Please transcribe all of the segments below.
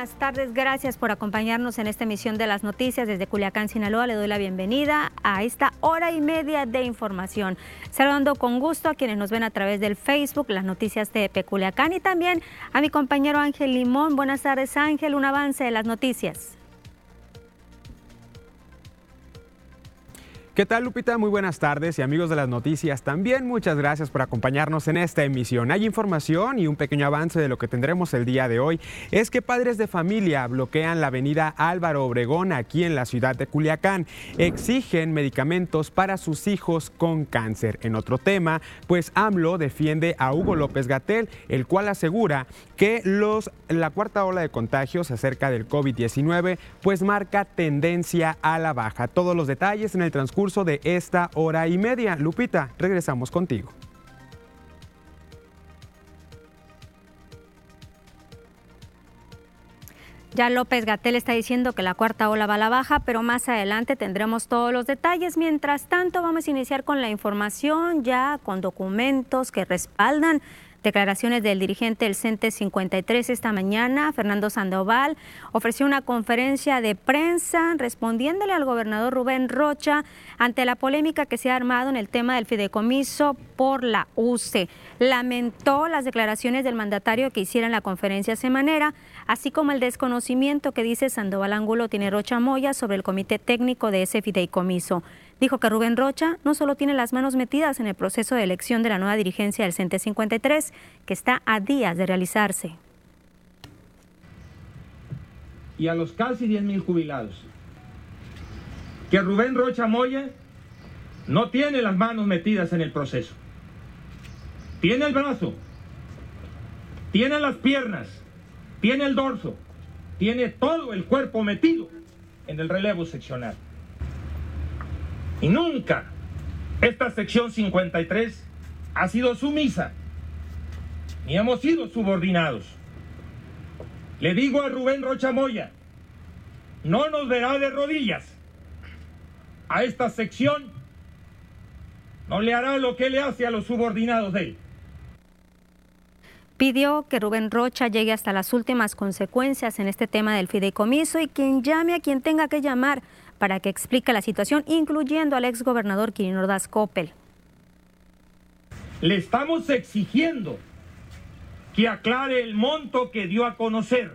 buenas tardes. Gracias por acompañarnos en esta emisión de las noticias desde Culiacán, Sinaloa. Le doy la bienvenida a esta hora y media de información. Saludando con gusto a quienes nos ven a través del Facebook, las noticias de Culiacán y también a mi compañero Ángel Limón. Buenas tardes, Ángel. Un avance de las noticias. ¿Qué tal, Lupita? Muy buenas tardes y amigos de las noticias. También muchas gracias por acompañarnos en esta emisión. Hay información y un pequeño avance de lo que tendremos el día de hoy. Es que padres de familia bloquean la avenida Álvaro Obregón aquí en la ciudad de Culiacán. Exigen medicamentos para sus hijos con cáncer. En otro tema, pues AMLO defiende a Hugo López Gatel, el cual asegura que los, la cuarta ola de contagios acerca del COVID-19 pues marca tendencia a la baja. Todos los detalles en el transcurso de esta hora y media. Lupita, regresamos contigo. Ya López Gatel está diciendo que la cuarta ola va a la baja, pero más adelante tendremos todos los detalles. Mientras tanto, vamos a iniciar con la información ya con documentos que respaldan Declaraciones del dirigente del CENTE 53 esta mañana, Fernando Sandoval, ofreció una conferencia de prensa respondiéndole al gobernador Rubén Rocha ante la polémica que se ha armado en el tema del fideicomiso por la UCE. Lamentó las declaraciones del mandatario que hiciera en la conferencia semanera, así como el desconocimiento que dice Sandoval Ángulo tiene Rocha Moya sobre el comité técnico de ese fideicomiso. Dijo que Rubén Rocha no solo tiene las manos metidas en el proceso de elección de la nueva dirigencia del CENTE 53, que está a días de realizarse. Y a los casi 10.000 jubilados, que Rubén Rocha Moya no tiene las manos metidas en el proceso. Tiene el brazo, tiene las piernas, tiene el dorso, tiene todo el cuerpo metido en el relevo seccional. Y nunca esta sección 53 ha sido sumisa, ni hemos sido subordinados. Le digo a Rubén Rocha Moya, no nos verá de rodillas. A esta sección no le hará lo que le hace a los subordinados de él. Pidió que Rubén Rocha llegue hasta las últimas consecuencias en este tema del fideicomiso y quien llame a quien tenga que llamar para que explique la situación, incluyendo al exgobernador Quirino Ordaz Coppel. Le estamos exigiendo que aclare el monto que dio a conocer.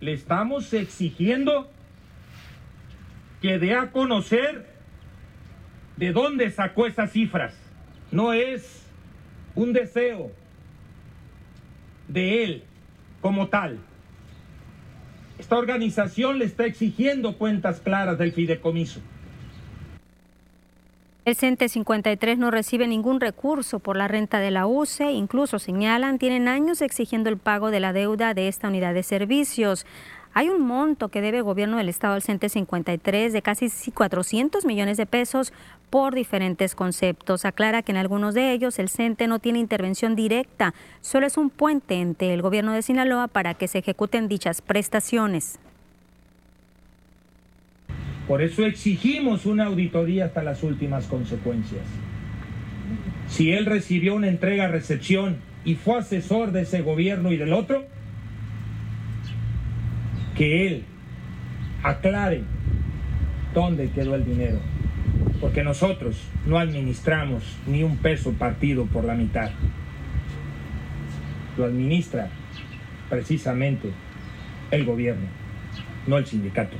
Le estamos exigiendo que dé a conocer de dónde sacó esas cifras. No es un deseo de él como tal. Esta organización le está exigiendo cuentas claras del fideicomiso. El CENTE 53 no recibe ningún recurso por la renta de la UCE, incluso señalan, tienen años exigiendo el pago de la deuda de esta unidad de servicios. Hay un monto que debe el gobierno del Estado al CENTE 53 de casi 400 millones de pesos por diferentes conceptos. Aclara que en algunos de ellos el CENTE no tiene intervención directa, solo es un puente entre el gobierno de Sinaloa para que se ejecuten dichas prestaciones. Por eso exigimos una auditoría hasta las últimas consecuencias. Si él recibió una entrega-recepción y fue asesor de ese gobierno y del otro, que él aclare dónde quedó el dinero, porque nosotros no administramos ni un peso partido por la mitad. Lo administra precisamente el gobierno, no el sindicato.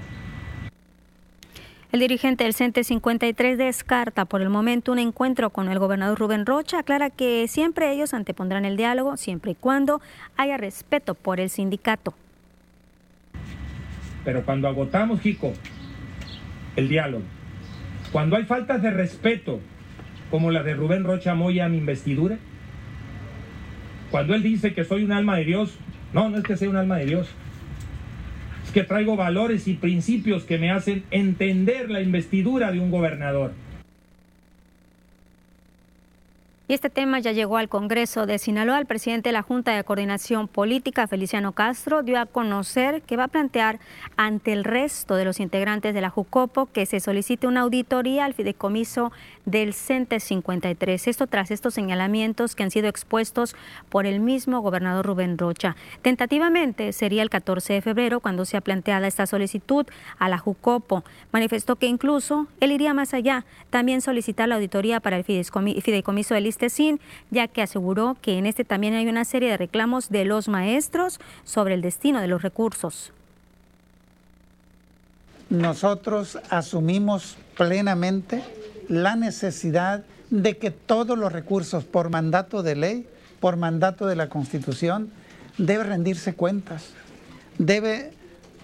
El dirigente del CENTE 53 descarta por el momento un encuentro con el gobernador Rubén Rocha. Aclara que siempre ellos antepondrán el diálogo, siempre y cuando haya respeto por el sindicato. Pero cuando agotamos, Jico, el diálogo, cuando hay faltas de respeto, como la de Rubén Rocha Moya a mi investidura, cuando él dice que soy un alma de Dios, no, no es que sea un alma de Dios, es que traigo valores y principios que me hacen entender la investidura de un gobernador. Y este tema ya llegó al Congreso de Sinaloa. El presidente de la Junta de Coordinación Política, Feliciano Castro, dio a conocer que va a plantear ante el resto de los integrantes de la JUCOPO que se solicite una auditoría al fideicomiso del CENTE 53. Esto tras estos señalamientos que han sido expuestos por el mismo gobernador Rubén Rocha. Tentativamente sería el 14 de febrero cuando sea planteada esta solicitud a la JUCOPO. Manifestó que incluso él iría más allá, también solicitar la auditoría para el fideicomiso del ya que aseguró que en este también hay una serie de reclamos de los maestros sobre el destino de los recursos. Nosotros asumimos plenamente la necesidad de que todos los recursos por mandato de ley, por mandato de la Constitución, debe rendirse cuentas, debe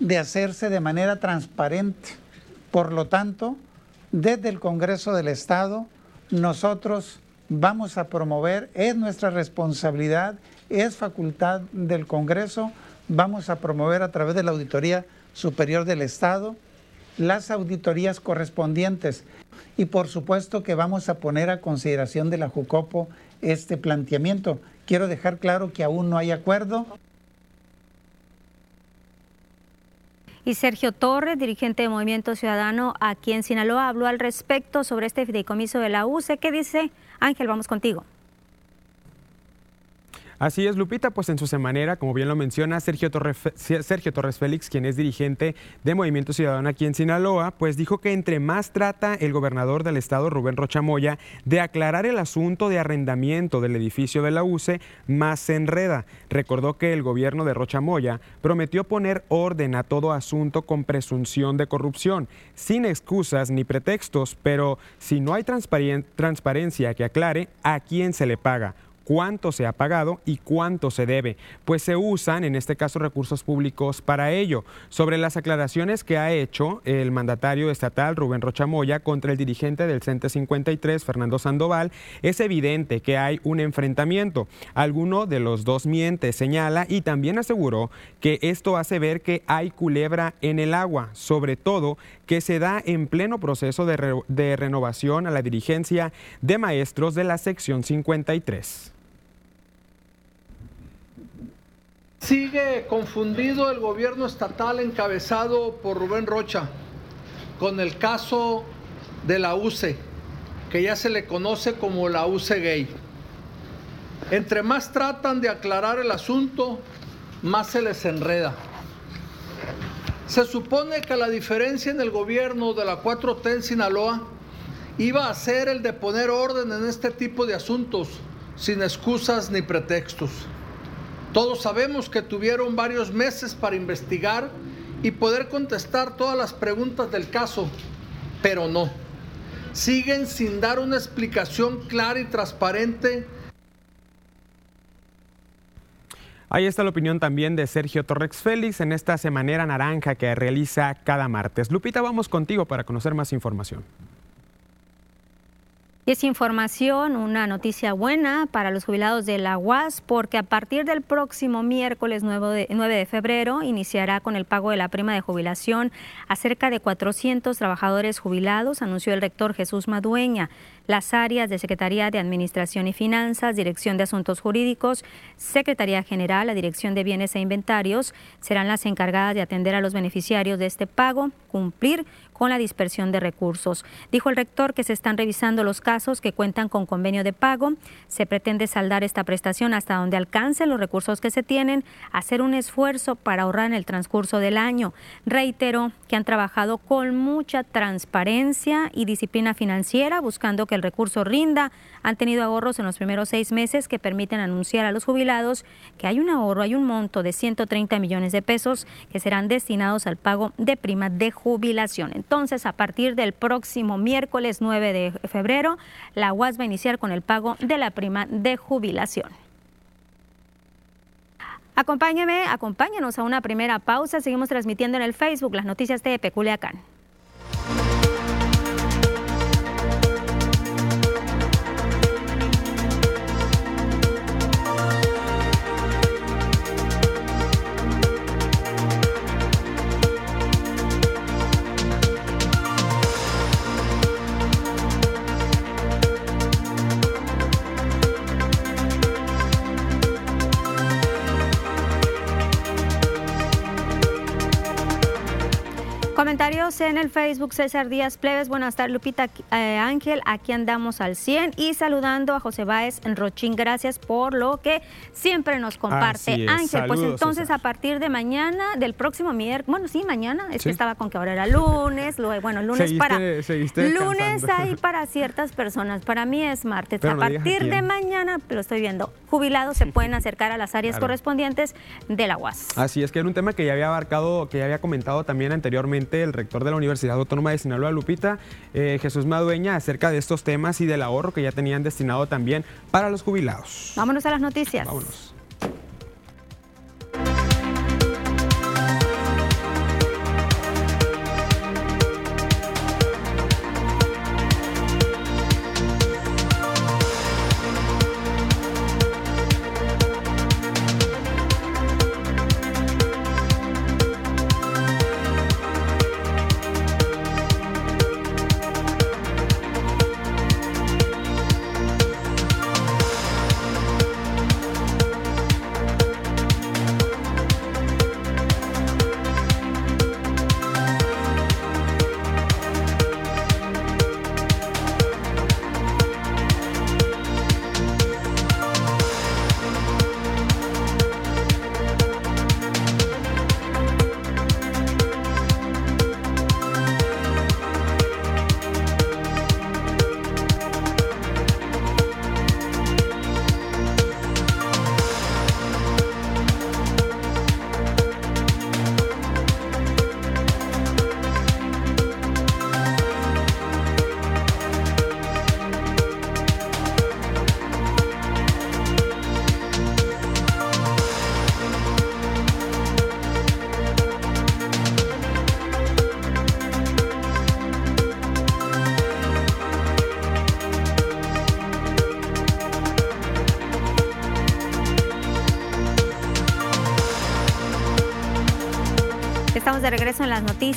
de hacerse de manera transparente. Por lo tanto, desde el Congreso del Estado, nosotros vamos a promover, es nuestra responsabilidad, es facultad del Congreso, vamos a promover a través de la Auditoría Superior del Estado las auditorías correspondientes y por supuesto que vamos a poner a consideración de la JUCOPO este planteamiento. Quiero dejar claro que aún no hay acuerdo. Y Sergio Torres, dirigente de Movimiento Ciudadano aquí en Sinaloa, habló al respecto sobre este fideicomiso de la UCE. ¿Qué dice? Ángel, vamos contigo. Así es, Lupita, pues en su semanera, como bien lo menciona Sergio Torres, Félix, quien es dirigente de Movimiento Ciudadano aquí en Sinaloa, pues dijo que entre más trata el gobernador del estado, Rubén Rochamoya, de aclarar el asunto de arrendamiento del edificio de la UCE, más se enreda. Recordó que el gobierno de Rochamoya prometió poner orden a todo asunto con presunción de corrupción, sin excusas ni pretextos, pero si no hay transparencia que aclare a quién se le paga cuánto se ha pagado y cuánto se debe, pues se usan en este caso recursos públicos para ello. Sobre las aclaraciones que ha hecho el mandatario estatal Rubén Rochamoya contra el dirigente del CENTE 53, Fernando Sandoval, es evidente que hay un enfrentamiento. Alguno de los dos miente, señala y también aseguró que esto hace ver que hay culebra en el agua, sobre todo que se da en pleno proceso de, de renovación a la dirigencia de maestros de la sección 53. Sigue confundido el gobierno estatal encabezado por Rubén Rocha con el caso de la UCE, que ya se le conoce como la UCE gay. Entre más tratan de aclarar el asunto, más se les enreda. Se supone que la diferencia en el gobierno de la 4T en Sinaloa iba a ser el de poner orden en este tipo de asuntos, sin excusas ni pretextos. Todos sabemos que tuvieron varios meses para investigar y poder contestar todas las preguntas del caso, pero no. Siguen sin dar una explicación clara y transparente. Ahí está la opinión también de Sergio Torres Félix en esta semanera naranja que realiza cada martes. Lupita, vamos contigo para conocer más información. Y es información, una noticia buena para los jubilados de la UAS, porque a partir del próximo miércoles 9 de, febrero iniciará con el pago de la prima de jubilación a cerca de 400 trabajadores jubilados, anunció el rector Jesús Madueña. Las áreas de Secretaría de Administración y Finanzas, Dirección de Asuntos Jurídicos, Secretaría General, la Dirección de Bienes e Inventarios serán las encargadas de atender a los beneficiarios de este pago, cumplir con la dispersión de recursos. Dijo el rector que se están revisando los casos que cuentan con convenio de pago. Se pretende saldar esta prestación hasta donde alcancen los recursos que se tienen, hacer un esfuerzo para ahorrar en el transcurso del año. Reiteró que han trabajado con mucha transparencia y disciplina financiera, buscando que el recurso rinda. Han tenido ahorros en los primeros seis meses que permiten anunciar a los jubilados que hay un ahorro, hay un monto de 130 millones de pesos que serán destinados al pago de prima de jubilación. Entonces, a partir del próximo miércoles 9 de febrero, la UAS va a iniciar con el pago de la prima de jubilación. Acompáñeme, acompáñenos a una primera pausa. Seguimos transmitiendo en el Facebook las noticias de Peculiacán. En el Facebook César Díaz Plebes. Buenas tardes, Lupita eh, Ángel. Aquí andamos al 100 y saludando a José Báez en Rochín. Gracias por lo que siempre nos comparte. Ángel, pues entonces a partir de mañana, del próximo miércoles, bueno, sí, mañana, es que estaba con que ahora era lunes, luego, bueno, lunes para. lunes hay para ciertas personas. Para mí es martes. a partir de mañana, lo estoy viendo, jubilados se pueden acercar a las áreas correspondientes de la UAS. Así es que era un tema que ya había abarcado, que ya había comentado también anteriormente el rector de la Universidad Autónoma de Sinaloa, Lupita, eh, Jesús Madueña, acerca de estos temas y del ahorro que ya tenían destinado también para los jubilados. Vámonos a las noticias. Vámonos.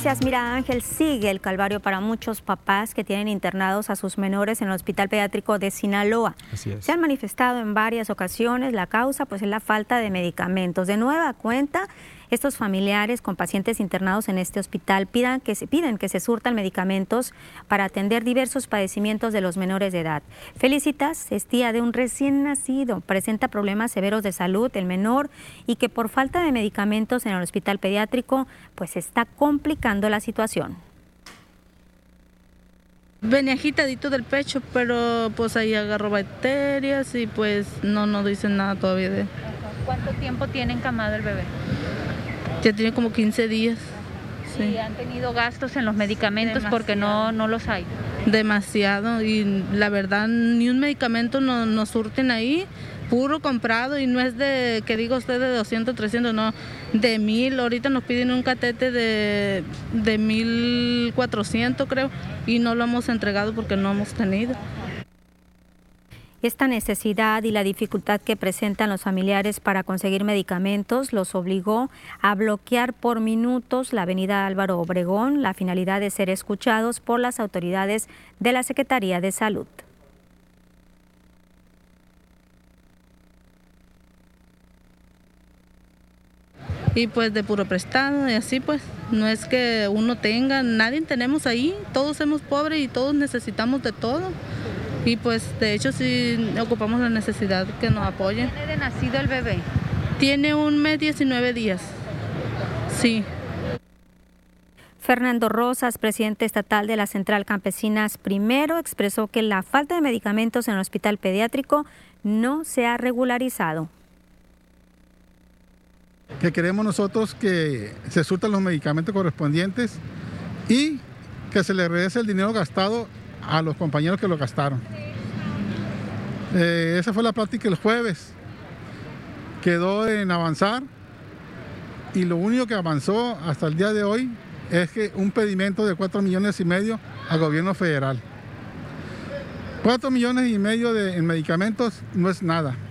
Noticias. Mira, Ángel, sigue el calvario para muchos papás que tienen internados a sus menores en el Hospital Pediátrico de Sinaloa. Se han manifestado en varias ocasiones. La causa pues es la falta de medicamentos. De nueva cuenta, estos familiares con pacientes internados en este hospital pidan que se, piden que se surtan medicamentos para atender diversos padecimientos de los menores de edad. Felicitas es tía de un recién nacido, presenta problemas severos de salud el menor y que por falta de medicamentos en el hospital pediátrico pues está complicando la situación. Venía agitadito del pecho, pero pues ahí agarró bacterias y pues no nos dicen nada todavía de ¿Cuánto tiempo tiene encamado el bebé? Ya tiene como 15 días. Sí. han tenido gastos en los medicamentos porque no, no los hay. Demasiado y la verdad ni un medicamento nos no surten ahí, puro comprado y no es de, que digo usted, de 200, 300, no, de 1000. Ahorita nos piden un catete de, de 1400 creo y no lo hemos entregado porque no hemos tenido. Esta necesidad y la dificultad que presentan los familiares para conseguir medicamentos los obligó a bloquear por minutos la avenida Álvaro Obregón, la finalidad de ser escuchados por las autoridades de la Secretaría de Salud. y pues de puro prestado y así pues no es que uno tenga, nadie tenemos ahí, todos somos pobres y todos necesitamos de todo. Y pues de hecho sí ocupamos la necesidad que nos apoyen. ¿Tiene de nacido el bebé? Tiene un mes 19 días. Sí. Fernando Rosas, presidente estatal de la Central Campesinas Primero, expresó que la falta de medicamentos en el hospital pediátrico no se ha regularizado. Que queremos nosotros que se surtan los medicamentos correspondientes y que se le regrese el dinero gastado a los compañeros que lo gastaron. Eh, esa fue la plática el jueves. Quedó en avanzar y lo único que avanzó hasta el día de hoy es que un pedimento de 4 millones y medio al gobierno federal. 4 millones y medio de, en medicamentos no es nada.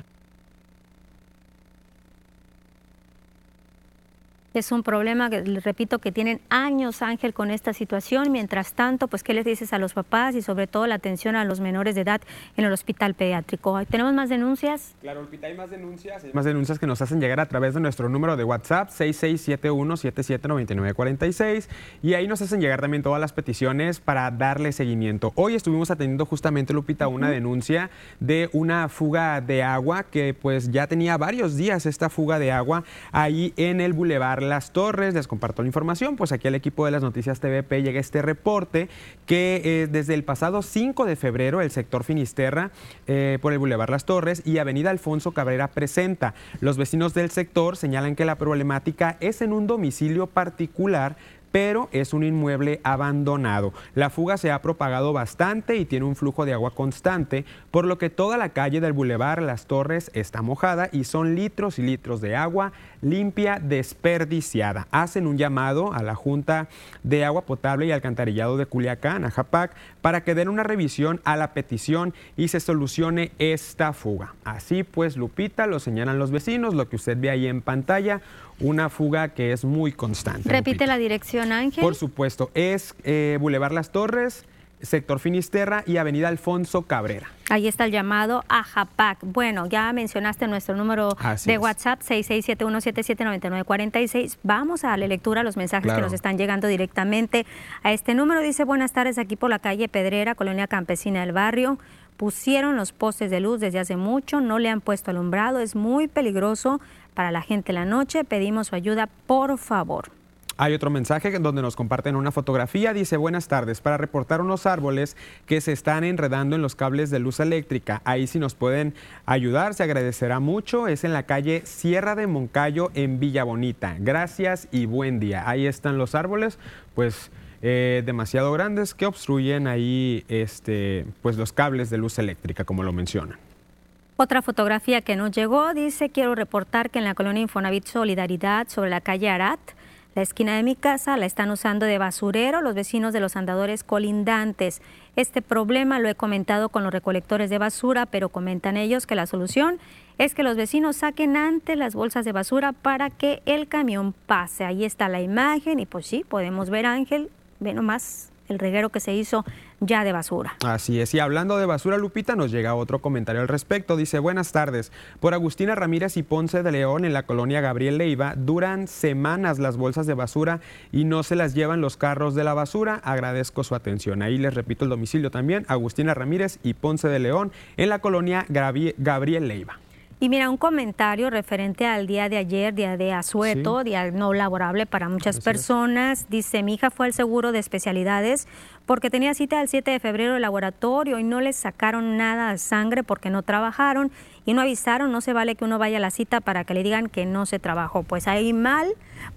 Es un problema, que, repito, que tienen años, Ángel, con esta situación. Mientras tanto, pues, ¿qué les dices a los papás y sobre todo la atención a los menores de edad en el hospital pediátrico? ¿Tenemos más denuncias? Claro, hay más denuncias. Hay más denuncias que nos hacen llegar a través de nuestro número de WhatsApp, 6671-779946. Y ahí nos hacen llegar también todas las peticiones para darle seguimiento. Hoy estuvimos atendiendo justamente, Lupita, una denuncia de una fuga de agua que pues ya tenía varios días esta fuga de agua ahí en el bulevar las Torres, les comparto la información, pues aquí al equipo de las noticias TVP llega este reporte que eh, desde el pasado 5 de febrero el sector Finisterra eh, por el Boulevard Las Torres y Avenida Alfonso Cabrera presenta. Los vecinos del sector señalan que la problemática es en un domicilio particular pero es un inmueble abandonado. La fuga se ha propagado bastante y tiene un flujo de agua constante, por lo que toda la calle del bulevar Las Torres está mojada y son litros y litros de agua limpia desperdiciada. Hacen un llamado a la Junta de Agua Potable y Alcantarillado de Culiacán, a JAPAC, para que den una revisión a la petición y se solucione esta fuga. Así pues, Lupita, lo señalan los vecinos, lo que usted ve ahí en pantalla, una fuga que es muy constante. Repite la dirección, Ángel. Por supuesto, es eh, Boulevard Las Torres, sector Finisterra y Avenida Alfonso Cabrera. Ahí está el llamado a JAPAC. Bueno, ya mencionaste nuestro número de WhatsApp, 6671779946. Vamos a darle lectura a los mensajes que nos están llegando directamente a este número. Dice, buenas tardes, aquí por la calle Pedrera, Colonia Campesina del Barrio. Pusieron los postes de luz desde hace mucho, no le han puesto alumbrado, es muy peligroso para la gente la noche. Pedimos su ayuda, por favor. Hay otro mensaje donde nos comparten una fotografía. Dice, buenas tardes, para reportar unos árboles que se están enredando en los cables de luz eléctrica. Ahí si nos pueden ayudar, se agradecerá mucho. Es en la calle Sierra de Moncayo en Villa Bonita. Gracias y buen día. Ahí están los árboles, pues... Eh, demasiado grandes que obstruyen ahí este, pues los cables de luz eléctrica, como lo mencionan. Otra fotografía que nos llegó dice, quiero reportar que en la colonia Infonavit Solidaridad sobre la calle Arat, la esquina de mi casa la están usando de basurero los vecinos de los andadores colindantes. Este problema lo he comentado con los recolectores de basura, pero comentan ellos que la solución es que los vecinos saquen antes las bolsas de basura para que el camión pase. Ahí está la imagen y pues sí, podemos ver Ángel, ve nomás el reguero que se hizo ya de basura. Así es, y hablando de basura, Lupita, nos llega otro comentario al respecto. Dice, buenas tardes. Por Agustina Ramírez y Ponce de León, en la colonia Gabriel Leiva, duran semanas las bolsas de basura y no se las llevan los carros de la basura. Agradezco su atención. Ahí les repito el domicilio también, Agustina Ramírez y Ponce de León, en la colonia Gabriel Leiva. Y mira, un comentario referente al día de ayer, día de asueto, día no laborable para muchas personas. Dice, mi hija fue al seguro de especialidades porque tenía cita el 7 de febrero de laboratorio y no les sacaron nada de sangre porque no trabajaron y no avisaron, no se vale que uno vaya a la cita para que le digan que no se trabajó. Pues ahí mal,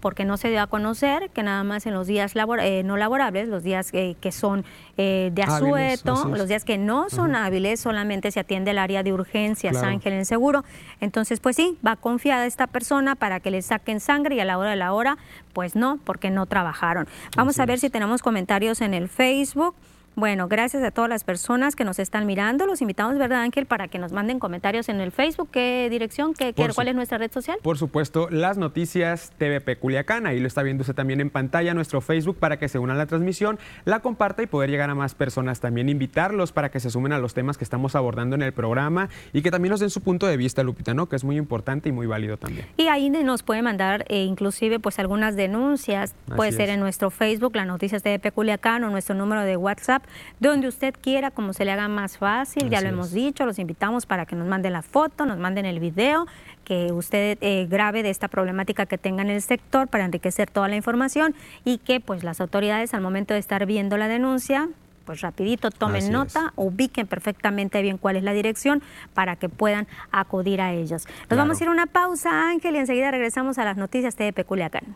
porque no se dio a conocer que nada más en los días eh, no laborables, los días eh, que son eh, de asueto, los días que no son hábiles, solamente se atiende el área de urgencias, Ángel, en seguro. Entonces, pues sí, va confiada esta persona para que le saquen sangre y a la hora de la hora, pues no, porque no trabajaron. Vamos a ver si tenemos comentarios en el Facebook. Bueno, gracias a todas las personas que nos están mirando. Los invitamos, ¿verdad, Ángel, para que nos manden comentarios en el Facebook? ¿Qué dirección? ¿Qué, ¿Cuál es nuestra red social? Por supuesto, las noticias TVP Culiacán. Ahí lo está viendo usted también en pantalla, nuestro Facebook, para que se unan a la transmisión, la comparta y poder llegar a más personas. También invitarlos para que se sumen a los temas que estamos abordando en el programa y que también nos den su punto de vista, Lupita, ¿no? Que es muy importante y muy válido también. Y ahí nos puede mandar eh, inclusive pues algunas denuncias. puede ser en nuestro Facebook, las noticias TVP Culiacán o nuestro número de WhatsApp donde usted quiera, como se le haga más fácil, ya lo hemos dicho, los invitamos para que nos manden la foto, nos manden el video, que usted eh, grabe de esta problemática que tenga en el sector para enriquecer toda la información y que pues las autoridades al momento de estar viendo la denuncia pues rapidito tomen nota, ubiquen perfectamente bien cuál es la dirección para que puedan acudir a ellos. Nos vamos a ir a una pausa, Ángel, y enseguida regresamos a las noticias de Peculiacán.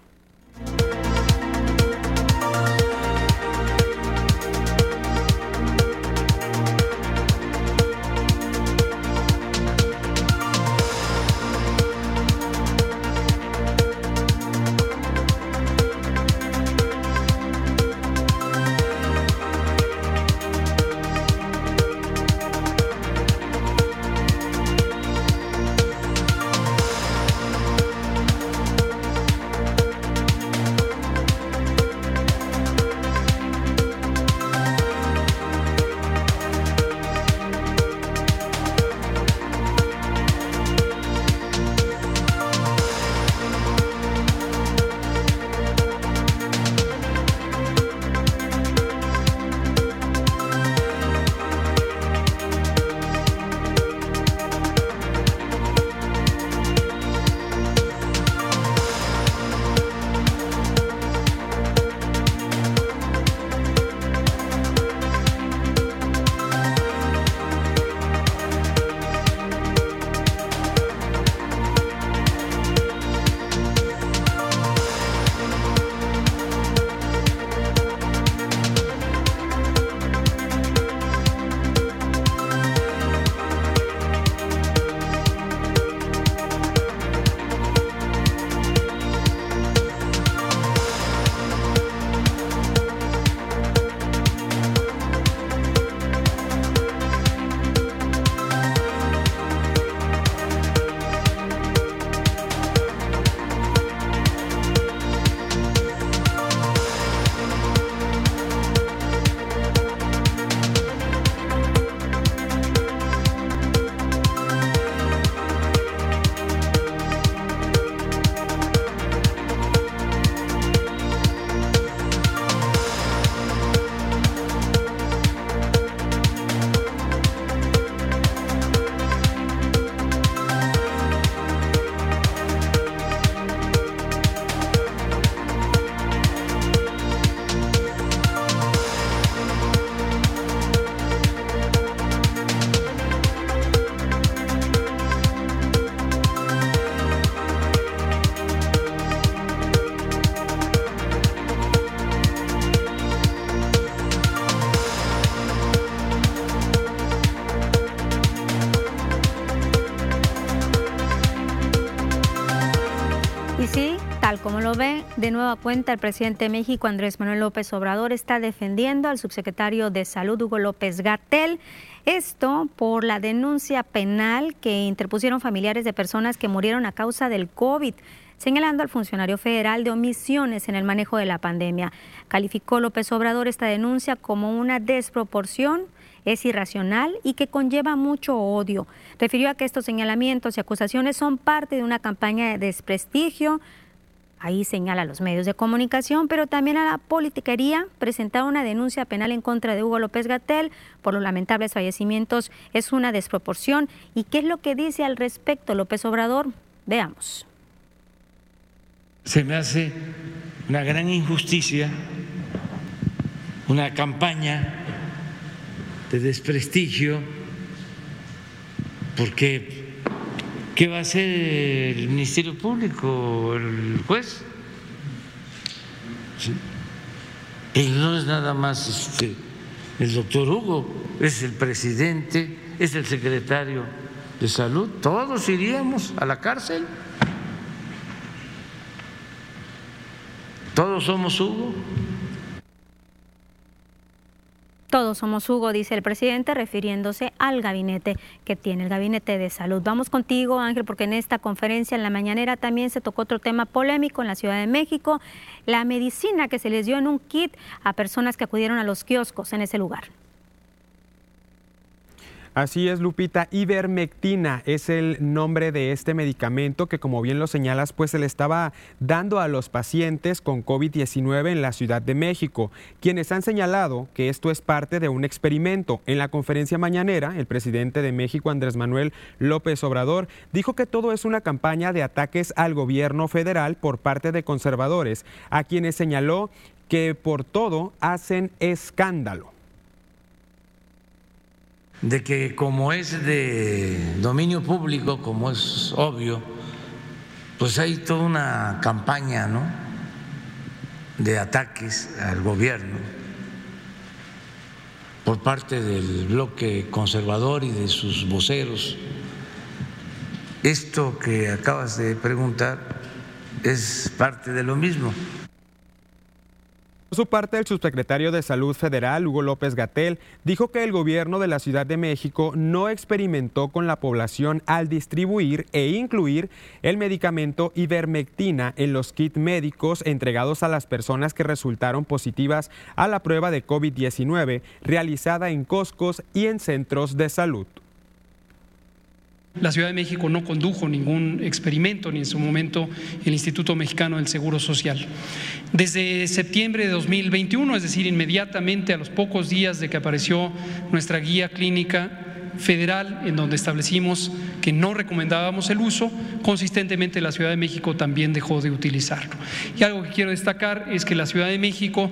De nueva cuenta el presidente de México, Andrés Manuel López Obrador, está defendiendo al subsecretario de Salud, Hugo López Gatel. Esto por la denuncia penal que interpusieron familiares de personas que murieron a causa del COVID señalando al funcionario federal de omisiones en el manejo de la pandemia. Calificó López Obrador esta denuncia como una desproporción es irracional y que conlleva mucho odio. Refirió a que estos señalamientos y acusaciones son parte de una campaña de desprestigio. Ahí señala a los medios de comunicación, pero también a la politiquería. Presentar una denuncia penal en contra de Hugo López Gatel por los lamentables fallecimientos es una desproporción. ¿Y qué es lo que dice al respecto López Obrador? Veamos. Se me hace una gran injusticia, una campaña de desprestigio, porque ¿qué va a hacer el Ministerio Público, el juez? Y no es nada más este, el doctor Hugo, es el presidente, es el secretario de salud, todos iríamos a la cárcel. Todos somos Hugo. Todos somos Hugo, dice el presidente, refiriéndose al gabinete que tiene el gabinete de salud. Vamos contigo, Ángel, porque en esta conferencia en la mañanera también se tocó otro tema polémico en la Ciudad de México, la medicina que se les dio en un kit a personas que acudieron a los kioscos en ese lugar. Así es, Lupita. Ivermectina es el nombre de este medicamento que, como bien lo señalas, pues se le estaba dando a los pacientes con COVID-19 en la Ciudad de México, quienes han señalado que esto es parte de un experimento. En la conferencia mañanera, el presidente de México, Andrés Manuel López Obrador, dijo que todo es una campaña de ataques al gobierno federal por parte de conservadores, a quienes señaló que por todo hacen escándalo de que como es de dominio público, como es obvio, pues hay toda una campaña ¿no? de ataques al gobierno por parte del bloque conservador y de sus voceros. Esto que acabas de preguntar es parte de lo mismo. Por su parte, el subsecretario de Salud Federal, Hugo López Gatel, dijo que el gobierno de la Ciudad de México no experimentó con la población al distribuir e incluir el medicamento ivermectina en los kits médicos entregados a las personas que resultaron positivas a la prueba de COVID-19 realizada en Coscos y en centros de salud. La Ciudad de México no condujo ningún experimento, ni en su momento el Instituto Mexicano del Seguro Social. Desde septiembre de 2021, es decir, inmediatamente a los pocos días de que apareció nuestra guía clínica federal en donde establecimos que no recomendábamos el uso, consistentemente la Ciudad de México también dejó de utilizarlo. Y algo que quiero destacar es que la Ciudad de México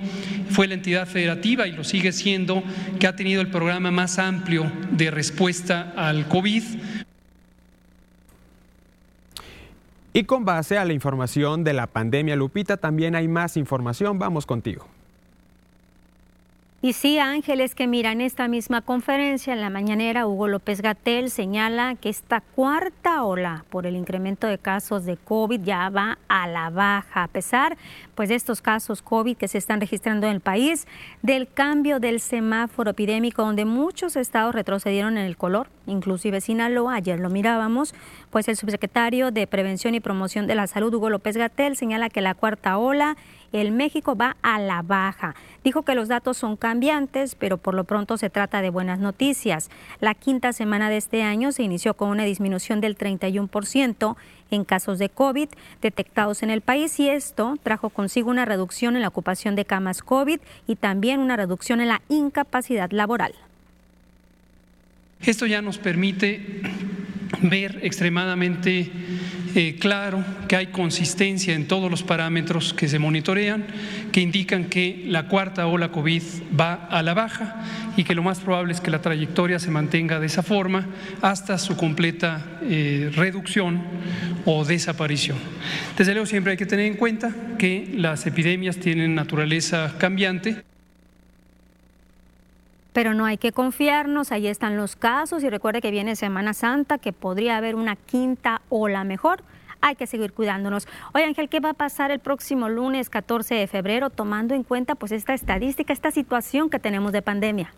fue la entidad federativa y lo sigue siendo que ha tenido el programa más amplio de respuesta al COVID Y con base a la información de la pandemia, Lupita, también hay más información. Vamos contigo. Y sí, Ángeles, que mira, en esta misma conferencia, en la mañanera, Hugo López Gatel señala que esta cuarta ola por el incremento de casos de COVID ya va a la baja, a pesar pues, de estos casos COVID que se están registrando en el país, del cambio del semáforo epidémico, donde muchos estados retrocedieron en el color, inclusive Sinaloa, ayer lo mirábamos, pues el subsecretario de Prevención y Promoción de la Salud, Hugo López Gatel, señala que la cuarta ola el México va a la baja. Dijo que los datos son cambiantes, pero por lo pronto se trata de buenas noticias. La quinta semana de este año se inició con una disminución del 31% en casos de COVID detectados en el país y esto trajo consigo una reducción en la ocupación de camas COVID y también una reducción en la incapacidad laboral. Esto ya nos permite ver extremadamente eh, claro que hay consistencia en todos los parámetros que se monitorean, que indican que la cuarta ola COVID va a la baja y que lo más probable es que la trayectoria se mantenga de esa forma hasta su completa eh, reducción o desaparición. Desde luego siempre hay que tener en cuenta que las epidemias tienen naturaleza cambiante pero no hay que confiarnos, ahí están los casos y recuerde que viene Semana Santa, que podría haber una quinta ola mejor. hay que seguir cuidándonos. Oye Ángel, ¿qué va a pasar el próximo lunes 14 de febrero tomando en cuenta pues esta estadística, esta situación que tenemos de pandemia?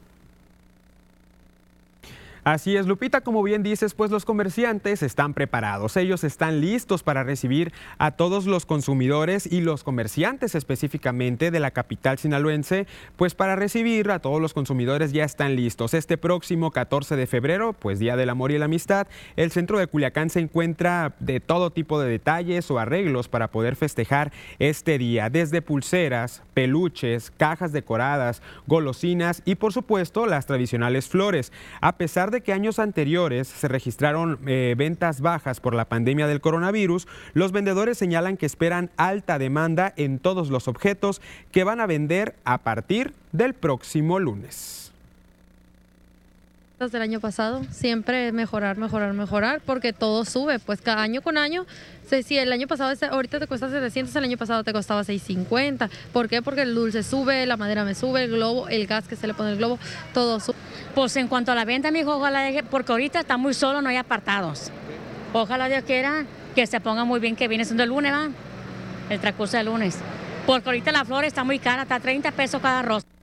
Así es, Lupita, como bien dices, pues los comerciantes están preparados. Ellos están listos para recibir a todos los consumidores y los comerciantes específicamente de la capital sinaloense, pues para recibir a todos los consumidores ya están listos. Este próximo 14 de febrero, pues Día del Amor y la Amistad, el centro de Culiacán se encuentra de todo tipo de detalles o arreglos para poder festejar este día, desde pulseras, peluches, cajas decoradas, golosinas y por supuesto las tradicionales flores. A pesar de que años anteriores se registraron eh, ventas bajas por la pandemia del coronavirus, los vendedores señalan que esperan alta demanda en todos los objetos que van a vender a partir del próximo lunes del año pasado, siempre mejorar, mejorar, mejorar, porque todo sube, pues cada año con año, si el año pasado, ahorita te cuesta 700, el año pasado te costaba 650, ¿por qué? Porque el dulce sube, la madera me sube, el globo, el gas que se le pone el globo, todo sube. Pues en cuanto a la venta, mi hijo, ojalá porque ahorita está muy solo, no hay apartados. Ojalá Dios quiera que se ponga muy bien, que viene siendo el lunes, ¿va? El transcurso del lunes. Porque ahorita la flor está muy cara, está 30 pesos cada rosa.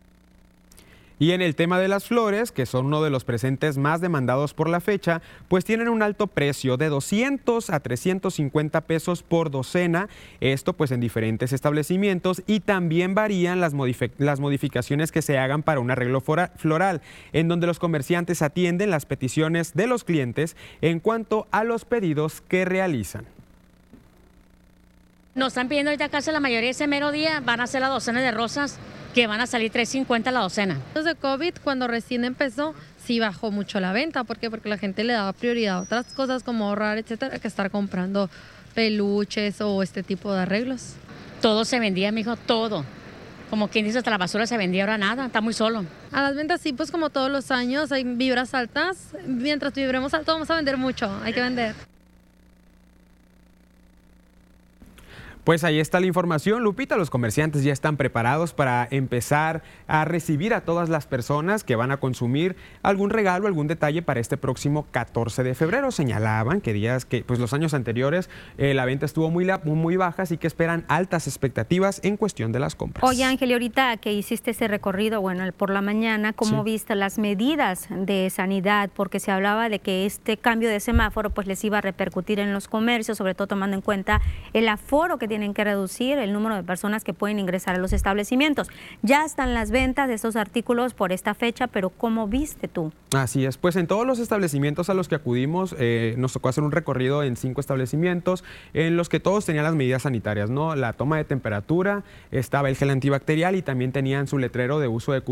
Y en el tema de las flores, que son uno de los presentes más demandados por la fecha, pues tienen un alto precio de 200 a 350 pesos por docena, esto pues en diferentes establecimientos y también varían las, las modificaciones que se hagan para un arreglo floral, en donde los comerciantes atienden las peticiones de los clientes en cuanto a los pedidos que realizan. Nos están pidiendo ahorita casi la mayoría ese mero día, van a hacer la docena de rosas que van a salir 3.50 la docena. Desde COVID, cuando recién empezó, sí bajó mucho la venta. ¿Por qué? Porque la gente le daba prioridad a otras cosas como ahorrar, etcétera, que estar comprando peluches o este tipo de arreglos. Todo se vendía, mijo, todo. Como quien dice, hasta la basura se vendía, ahora nada, está muy solo. A las ventas sí, pues como todos los años, hay vibras altas. Mientras vibremos alto, vamos a vender mucho, hay que vender. Pues ahí está la información, Lupita. Los comerciantes ya están preparados para empezar a recibir a todas las personas que van a consumir algún regalo, algún detalle para este próximo 14 de febrero. Señalaban que días que, pues los años anteriores eh, la venta estuvo muy, muy baja, así que esperan altas expectativas en cuestión de las compras. Oye, Ángel, ahorita que hiciste ese recorrido, bueno, por la mañana, ¿cómo viste las medidas de sanidad? Porque se hablaba de que este cambio de semáforo pues les iba a repercutir en los comercios, sobre todo tomando en cuenta el aforo que tienen que reducir el número de personas que pueden ingresar a los establecimientos. Ya están las ventas de estos artículos por esta fecha, pero ¿cómo viste tú? Así es, pues en todos los establecimientos a los que acudimos eh, nos tocó hacer un recorrido en cinco establecimientos en los que todos tenían las medidas sanitarias, ¿no? La toma de temperatura, estaba el gel antibacterial y también tenían su letrero de uso de,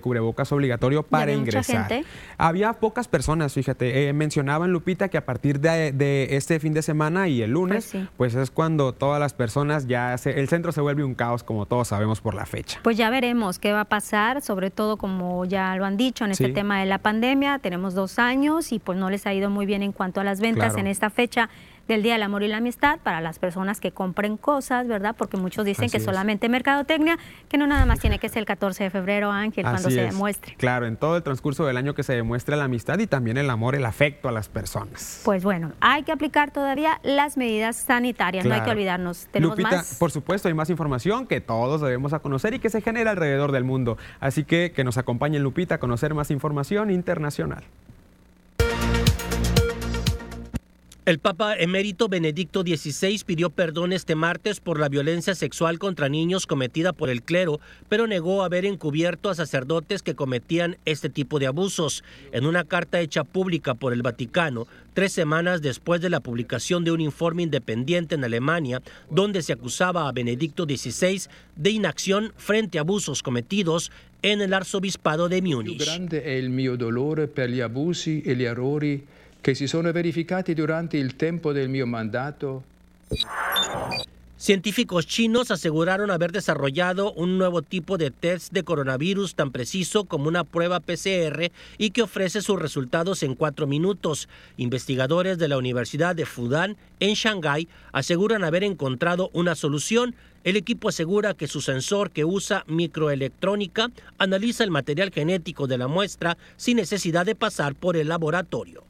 cubrebocas obligatorio para ingresar. Había pocas personas, fíjate, eh, mencionaban Lupita que a partir de, este fin de semana y el lunes, pues, pues es cuando todas las personas personas ya el centro se vuelve un caos como todos sabemos por la fecha. Pues ya veremos qué va a pasar, sobre todo como ya lo han dicho en este tema de la pandemia, tenemos dos años y pues no les ha ido muy bien en cuanto a las ventas en esta fecha del Día del Amor y la Amistad para las personas que compren cosas, ¿verdad? Porque muchos dicen que solamente mercadotecnia, que no nada más tiene que ser el 14 de febrero, Ángel, cuando se demuestre. Claro, en todo el transcurso del año que se demuestre la amistad y también el amor, el afecto a las personas. Pues bueno, hay que aplicar todavía las medidas sanitarias, no hay que olvidarnos. ¿Tenemos Lupita, por supuesto, hay más información que todos debemos a conocer y que se genera alrededor del mundo. Así que que nos acompañen, Lupita, a conocer más información internacional. El Papa emérito Benedicto XVI pidió perdón este martes por la violencia sexual contra niños cometida por el clero, pero negó haber encubierto a sacerdotes que cometían este tipo de abusos. En una carta hecha pública por el Vaticano, tres semanas después de la publicación de un informe independiente en Alemania, donde se acusaba a Benedicto XVI de inacción frente a abusos cometidos en el arzobispado de Múnich. grande el mio dolore per gli abusi e gli errori che si sono verificati durante il tempo del mio mandato. Científicos chinos aseguraron haber desarrollado un nuevo tipo de test de coronavirus tan preciso como una prueba PCR y que ofrece sus resultados en cuatro minutos. Investigadores de la Universidad de Fudan en Shanghái aseguran haber encontrado una solución. El equipo asegura que su sensor que usa microelectrónica analiza el material genético de la muestra sin necesidad de pasar por el laboratorio.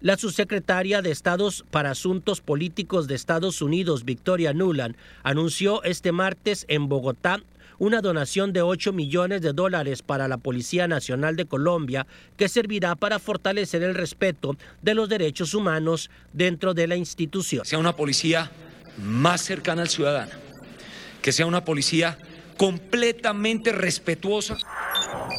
La subsecretaria de Estados para Asuntos Políticos de Estados Unidos, Victoria Nuland, anunció este martes en Bogotá una donación de 8 millones de dólares para la Policía Nacional de Colombia que servirá para fortalecer el respeto de los derechos humanos dentro de la institución. Sea una policía más cercana al ciudadano, que sea una policía completamente respetuosa.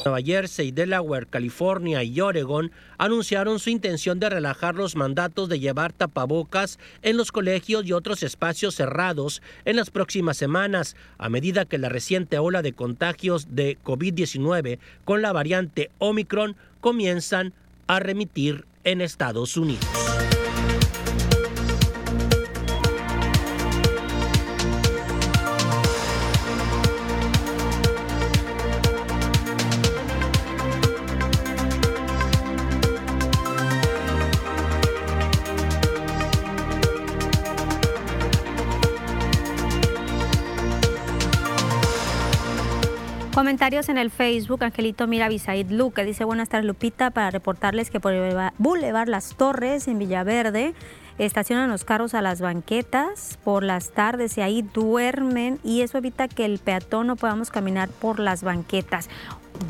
Nueva Jersey, Delaware, California y Oregon anunciaron su intención de relajar los mandatos de llevar tapabocas en los colegios y otros espacios cerrados en las próximas semanas, a medida que la reciente ola de contagios de COVID-19 con la variante Omicron comienzan a remitir en Estados Unidos. Comentarios en el Facebook, Angelito Mira Bisaid Luque dice buenas tardes Lupita para reportarles que por el Boulevard Las Torres en Villaverde estacionan los carros a las banquetas por las tardes y ahí duermen y eso evita que el peatón no podamos caminar por las banquetas.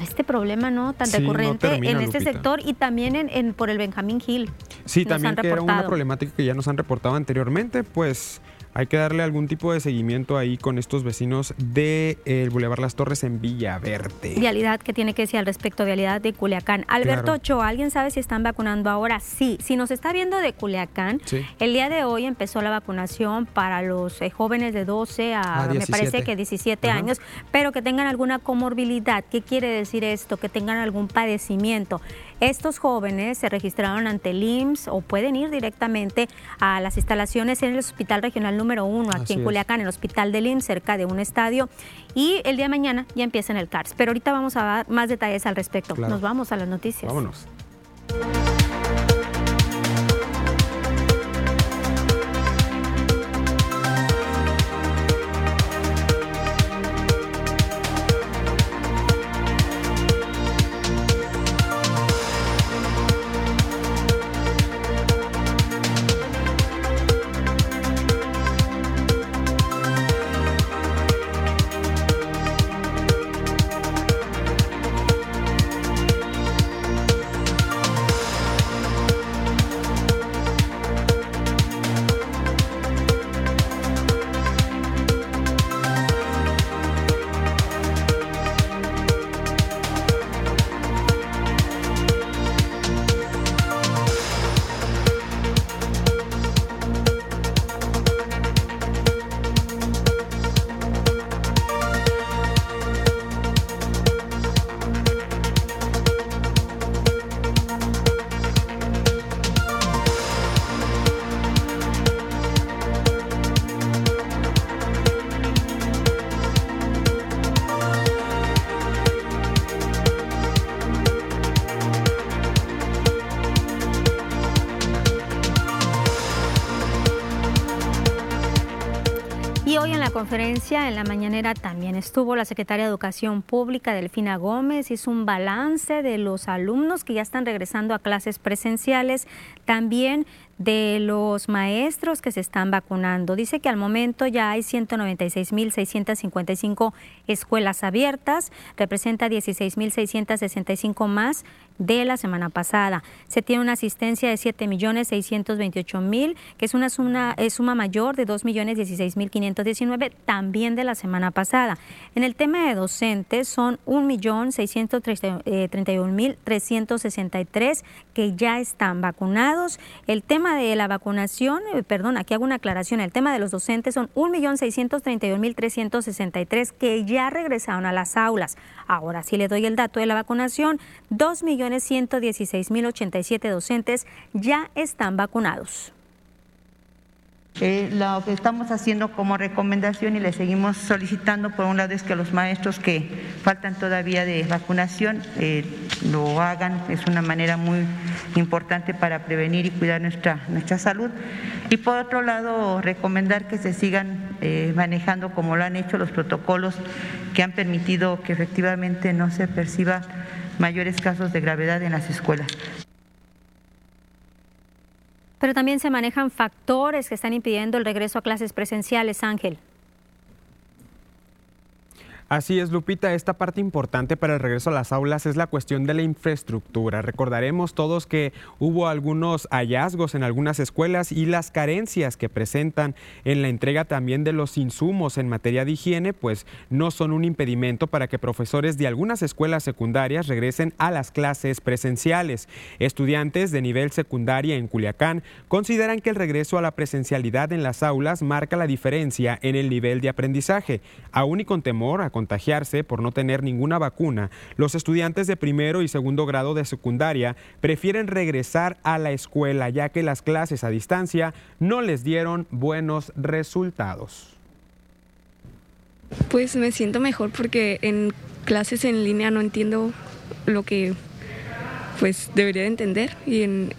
Este problema no tan recurrente en este sector y también en, por el Benjamín Hill. Sí, también que era una problemática que ya nos han reportado anteriormente, pues hay que darle algún tipo de seguimiento ahí con estos vecinos de el Boulevard Las Torres en Villaverde. Vialidad, ¿qué tiene que decir al respecto? Vialidad de Culiacán. Alberto Ochoa, ¿alguien sabe si están vacunando ahora? Sí. Si nos está viendo de Culiacán, el día de hoy empezó la vacunación para los eh, jóvenes de 12 a, me parece que 17 años, pero que tengan alguna comorbilidad. ¿Qué quiere decir esto? Que tengan algún padecimiento. Estos jóvenes se registraron ante el IMSS o pueden ir directamente a las instalaciones en el Hospital Regional número 1, aquí en Culiacán, en el Hospital del IMSS, cerca de un estadio. Y el día de mañana ya empieza en el CARS. Pero ahorita vamos a dar más detalles al respecto. Nos vamos a las noticias. Vámonos. Conferencia en la mañanera también estuvo la secretaria de Educación Pública, Delfina Gómez, hizo un balance de los alumnos que ya están regresando a clases presenciales, también de los maestros que se están vacunando. Dice que al momento ya hay 196.655 escuelas abiertas, representa 16.665 más de la semana pasada. Se tiene una asistencia de 7.628.000, que es una suma, suma mayor de 2.016.519 también de la semana pasada. En el tema de docentes son 1.631.363 que ya están vacunados. El tema de la vacunación, eh, perdón, aquí hago una aclaración, el tema de los docentes son 1.631.363 que ya regresaron a las aulas. Ahora sí le doy el dato de la vacunación, 2.116.087 docentes ya están vacunados. Eh, lo que estamos haciendo como recomendación y le seguimos solicitando, por un lado, es que los maestros que faltan todavía de vacunación eh, lo hagan. Es una manera muy importante para prevenir y cuidar nuestra, nuestra salud. Y por otro lado, recomendar que se sigan eh, manejando como lo han hecho los protocolos que han permitido que efectivamente no se perciba mayores casos de gravedad en las escuelas. Pero también se manejan factores que están impidiendo el regreso a clases presenciales, Ángel. Así es, Lupita, esta parte importante para el regreso a las aulas es la cuestión de la infraestructura. Recordaremos todos que hubo algunos hallazgos en algunas escuelas y las carencias que presentan en la entrega también de los insumos en materia de higiene, pues no son un impedimento para que profesores de algunas escuelas secundarias regresen a las clases presenciales. Estudiantes de nivel secundaria en Culiacán consideran que el regreso a la presencialidad en las aulas marca la diferencia en el nivel de aprendizaje, aún y con temor a contagiarse por no tener ninguna vacuna, los estudiantes de primero y segundo grado de secundaria prefieren regresar a la escuela ya que las clases a distancia no les dieron buenos resultados. Pues me siento mejor porque en clases en línea no entiendo lo que pues debería de entender y en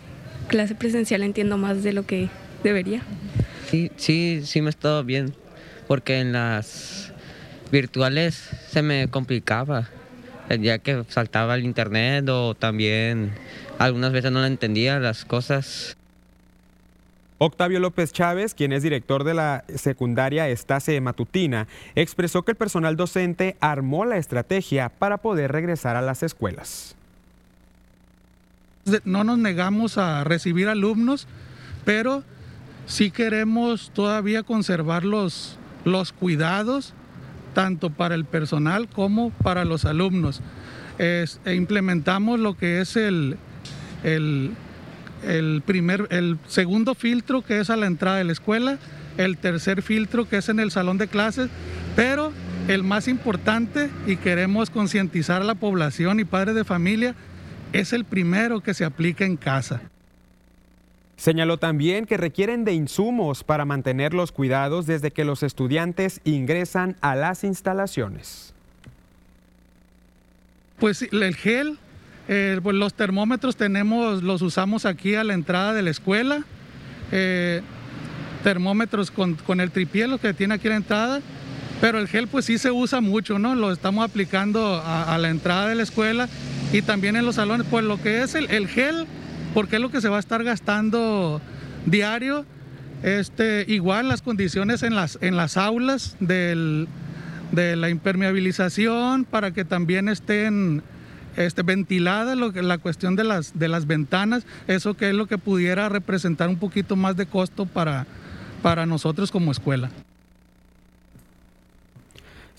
clase presencial entiendo más de lo que debería. Sí, sí, sí me estado bien porque en las virtuales se me complicaba, ya que saltaba el internet o también algunas veces no la entendía las cosas. Octavio López Chávez, quien es director de la secundaria Estase Matutina, expresó que el personal docente armó la estrategia para poder regresar a las escuelas. No nos negamos a recibir alumnos, pero sí queremos todavía conservar los, los cuidados tanto para el personal como para los alumnos. e implementamos lo que es el, el, primer, el segundo filtro que es a la entrada de la escuela, el tercer filtro que es en el salón de clases, pero el más importante y queremos concientizar a la población y padres de familia es el primero que se aplica en casa. Señaló también que requieren de insumos para mantener los cuidados desde que los estudiantes ingresan a las instalaciones. Pues el gel, eh, pues los termómetros tenemos, los usamos aquí a la entrada de la escuela. Eh, termómetros con, el tripié, lo que tiene aquí a la entrada. Pero el gel pues sí se usa mucho, ¿no? Lo estamos aplicando a, la entrada de la escuela y también en los salones. Pues lo que es el, el gel porque es lo que se va a estar gastando diario. Este, igual las condiciones en las, en las aulas de la impermeabilización para que también estén este, ventiladas la cuestión de las, de las ventanas, eso que es lo que pudiera representar un poquito más de costo para, para nosotros como escuela.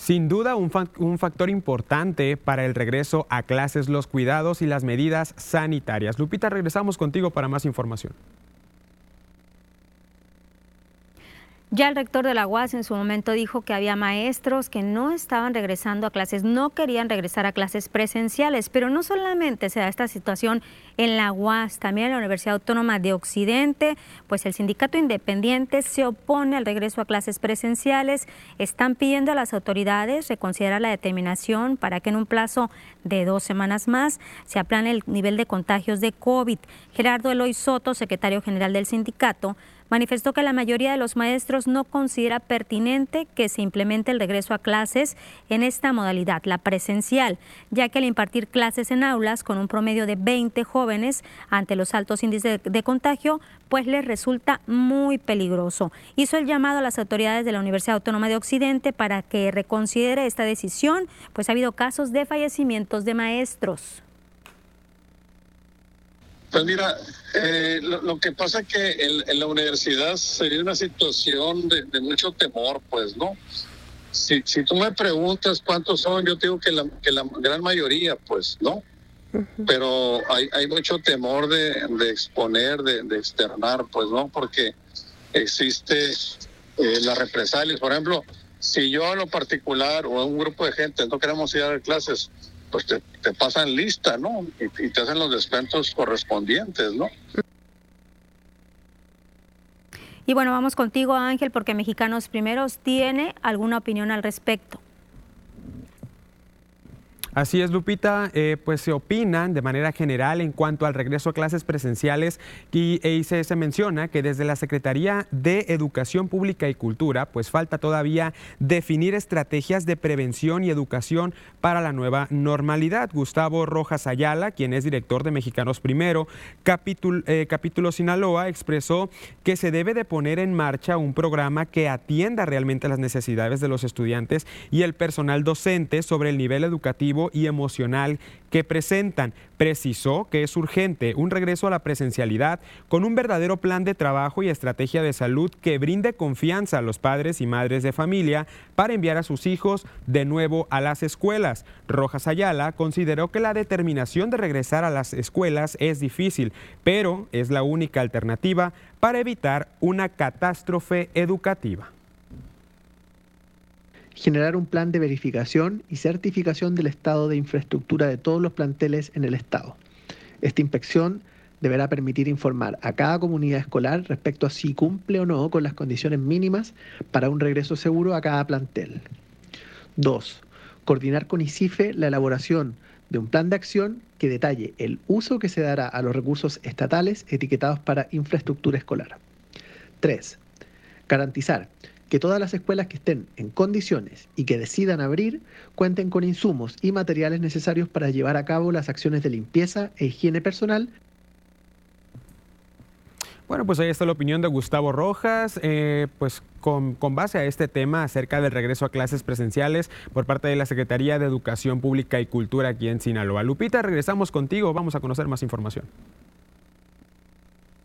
Sin duda, un, factor importante para el regreso a clases, los cuidados y las medidas sanitarias. Lupita, regresamos contigo para más información. Ya el rector de la UAS en su momento dijo que había maestros que no estaban regresando a clases, no querían regresar a clases presenciales, pero no solamente se da esta situación en la UAS, también en la Universidad Autónoma de Occidente, pues el sindicato independiente se opone al regreso a clases presenciales, están pidiendo a las autoridades reconsiderar la determinación para que en un plazo de dos semanas más se aplane el nivel de contagios de COVID. Gerardo Eloy Soto, secretario general del sindicato, manifestó que la mayoría de los maestros no considera pertinente que se implemente el regreso a clases en esta modalidad, la presencial, ya que al impartir clases en aulas con un promedio de 20 jóvenes ante los altos índices de, contagio, pues les resulta muy peligroso. Hizo el llamado a las autoridades de la Universidad Autónoma de Occidente para que reconsidere esta decisión, pues ha habido casos de fallecimientos de maestros. Pues mira, eh, lo, que pasa es que en, la universidad sería una situación de, mucho temor, pues, ¿no? Si, si tú me preguntas cuántos son, yo digo que la, que la gran mayoría, pues, ¿no? Pero hay, hay mucho temor de, de exponer, de, de, externar, pues, ¿no? Porque existe eh, las represalias. Por ejemplo, si yo en lo particular o un grupo de gente no queremos ir a dar clases, pues te, pasan lista, ¿no? Y, te hacen los descuentos correspondientes, ¿no? Y bueno, vamos contigo, Ángel, porque Mexicanos Primeros tiene alguna opinión al respecto. Así es, Lupita, eh, pues se opinan de manera general en cuanto al regreso a clases presenciales y, se, menciona que desde la Secretaría de Educación Pública y Cultura, pues falta todavía definir estrategias de prevención y educación para la nueva normalidad. Gustavo Rojas Ayala, quien es director de Mexicanos Primero, capítulo, eh, capítulo Sinaloa, expresó que se debe de poner en marcha un programa que atienda realmente las necesidades de los estudiantes y el personal docente sobre el nivel educativo y emocional que presentan. Precisó que es urgente un regreso a la presencialidad con un verdadero plan de trabajo y estrategia de salud que brinde confianza a los padres y madres de familia para enviar a sus hijos de nuevo a las escuelas. Rojas Ayala consideró que la determinación de regresar a las escuelas es difícil, pero es la única alternativa para evitar una catástrofe educativa generar un plan de verificación y certificación del estado de infraestructura de todos los planteles en el Estado. Esta inspección deberá permitir informar a cada comunidad escolar respecto a si cumple o no con las condiciones mínimas para un regreso seguro a cada plantel. 2. Coordinar con ICIFE la elaboración de un plan de acción que detalle el uso que se dará a los recursos estatales etiquetados para infraestructura escolar. 3. Garantizar que todas las escuelas que estén en condiciones y que decidan abrir cuenten con insumos y materiales necesarios para llevar a cabo las acciones de limpieza e higiene personal bueno, pues ahí está la opinión de Gustavo Rojas, eh, pues con, con, base a este tema acerca del regreso a clases presenciales por parte de la Secretaría de Educación Pública y Cultura aquí en Sinaloa. Lupita, regresamos contigo, vamos a conocer más información.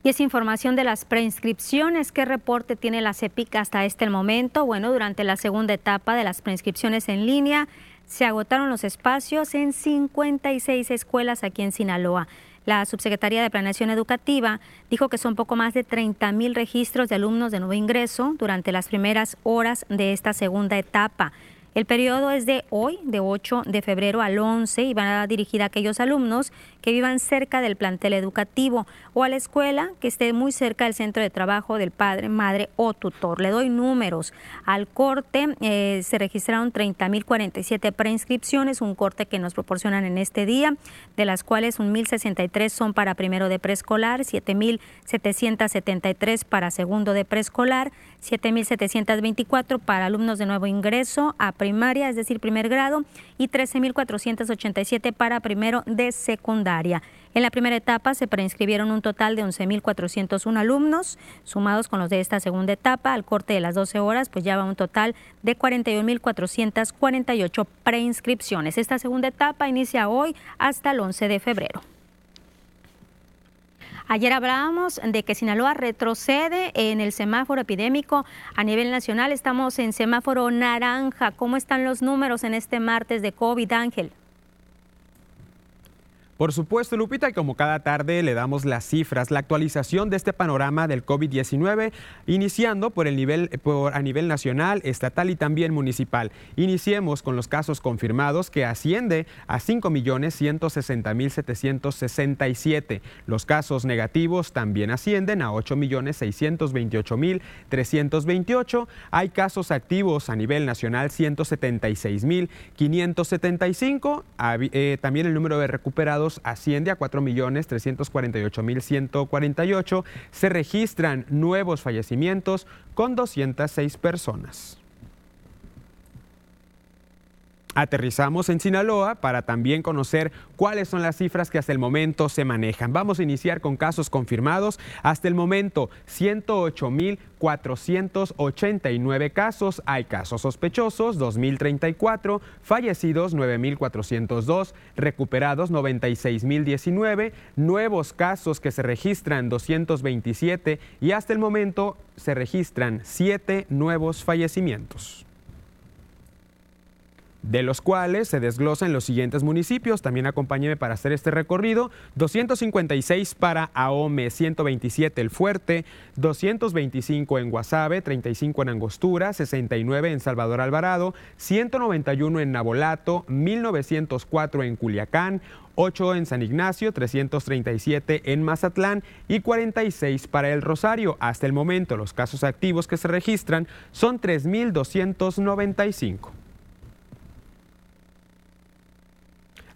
Y es información de las preinscripciones. ¿Qué reporte tiene la CEPIC hasta este momento? Bueno, durante la segunda etapa de las preinscripciones en línea se agotaron los espacios en 56 escuelas aquí en Sinaloa. La subsecretaría de Planeación Educativa dijo que son poco más de 30 mil registros de alumnos de nuevo ingreso durante las primeras horas de esta segunda etapa. El periodo es de hoy, de 8 de febrero al 11, y van a dirigir a aquellos alumnos que vivan cerca del plantel educativo o a la escuela que esté muy cerca del centro de trabajo del padre, madre o tutor. Le doy números. Al corte eh, se registraron 30.047 preinscripciones, un corte que nos proporcionan en este día, de las cuales 1.063 son para primero de preescolar, 7.773 para segundo de preescolar, 7.724 para alumnos de nuevo ingreso a primaria, es decir, primer grado, y 13.487 para primero de secundaria. En la primera etapa se preinscribieron un total de 11.401 alumnos, sumados con los de esta segunda etapa, al corte de las 12 horas, pues ya va un total de 41.448 preinscripciones. Esta segunda etapa inicia hoy hasta el 11 de febrero. Ayer hablábamos de que Sinaloa retrocede en el semáforo epidémico a nivel nacional. Estamos en semáforo naranja. ¿Cómo están los números en este martes de COVID, Ángel? Por supuesto, Lupita, como cada tarde le damos las cifras, la actualización de este panorama del COVID-19, iniciando por el nivel a nivel nacional, estatal y también municipal. Iniciemos con los casos confirmados que asciende a 5.160.767. Los casos negativos también ascienden a 8.628.328. Hay casos activos a nivel nacional 176.575. Eh, también el número de recuperados asciende a 4.348.148. Se registran nuevos fallecimientos con 206 personas. Aterrizamos en Sinaloa para también conocer cuáles son las cifras que hasta el momento se manejan. Vamos a iniciar con casos confirmados. Hasta el momento, 108.489 casos. Hay casos sospechosos, 2.034. Fallecidos, 9.402. Recuperados, 96.019. Nuevos casos que se registran, 227. Y hasta el momento se registran 7 nuevos fallecimientos de los cuales se desglosan los siguientes municipios. También acompáñeme para hacer este recorrido. 256 para Ahome, 127 El Fuerte, 225 en Guasave, 35 en Angostura, 69 en Salvador Alvarado, 191 en Nabolato, 1904 en Culiacán, 8 en San Ignacio, 337 en Mazatlán y 46 para El Rosario. Hasta el momento los casos activos que se registran son 3.295.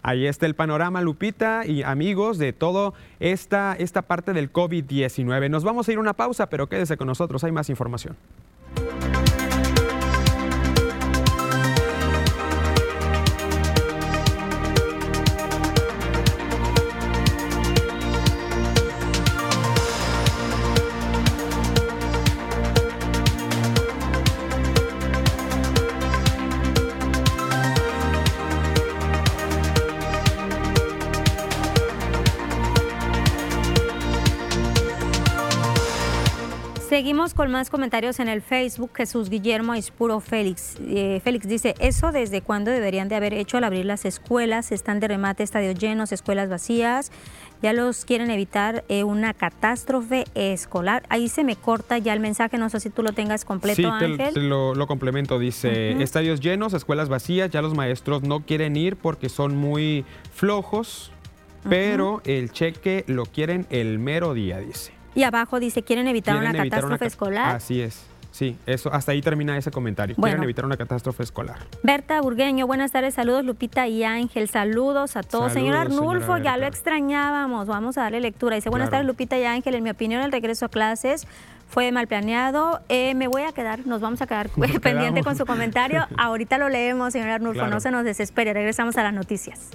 Ahí está el panorama, Lupita y amigos, de todo esta, esta parte del COVID-19. Nos vamos a ir a una pausa, pero quédese con nosotros, hay más información. Seguimos con más comentarios en el Facebook. Jesús Guillermo Ispuro Félix. Eh, Félix dice, ¿eso desde cuándo deberían de haber hecho al abrir las escuelas? Están de remate, estadios llenos, escuelas vacías. Ya los quieren evitar eh, una catástrofe escolar. Ahí se me corta ya el mensaje, no sé si tú lo tengas completo, sí, Ángel. te lo, lo complemento. Dice, estadios llenos, escuelas vacías, ya los maestros no quieren ir porque son muy flojos, pero el cheque lo quieren el mero día, dice. Y abajo dice, quieren evitar Quieren una evitar catástrofe cat- escolar. Así es. Sí, eso, hasta ahí termina ese comentario. Bueno. Quieren evitar una catástrofe escolar. Berta Burgueño, buenas tardes, saludos Lupita y Ángel, saludos a todos. Señor Saludos, Arnulfo, señora ya lo extrañábamos, vamos a darle lectura. Dice, buenas Claro. tardes Lupita y Ángel, en mi opinión el regreso a clases fue mal planeado. Eh, me voy a quedar, nos vamos a quedar pendiente quedamos. con su comentario. Ahorita lo leemos, señor Arnulfo, Claro. no se nos desespere, regresamos a las noticias.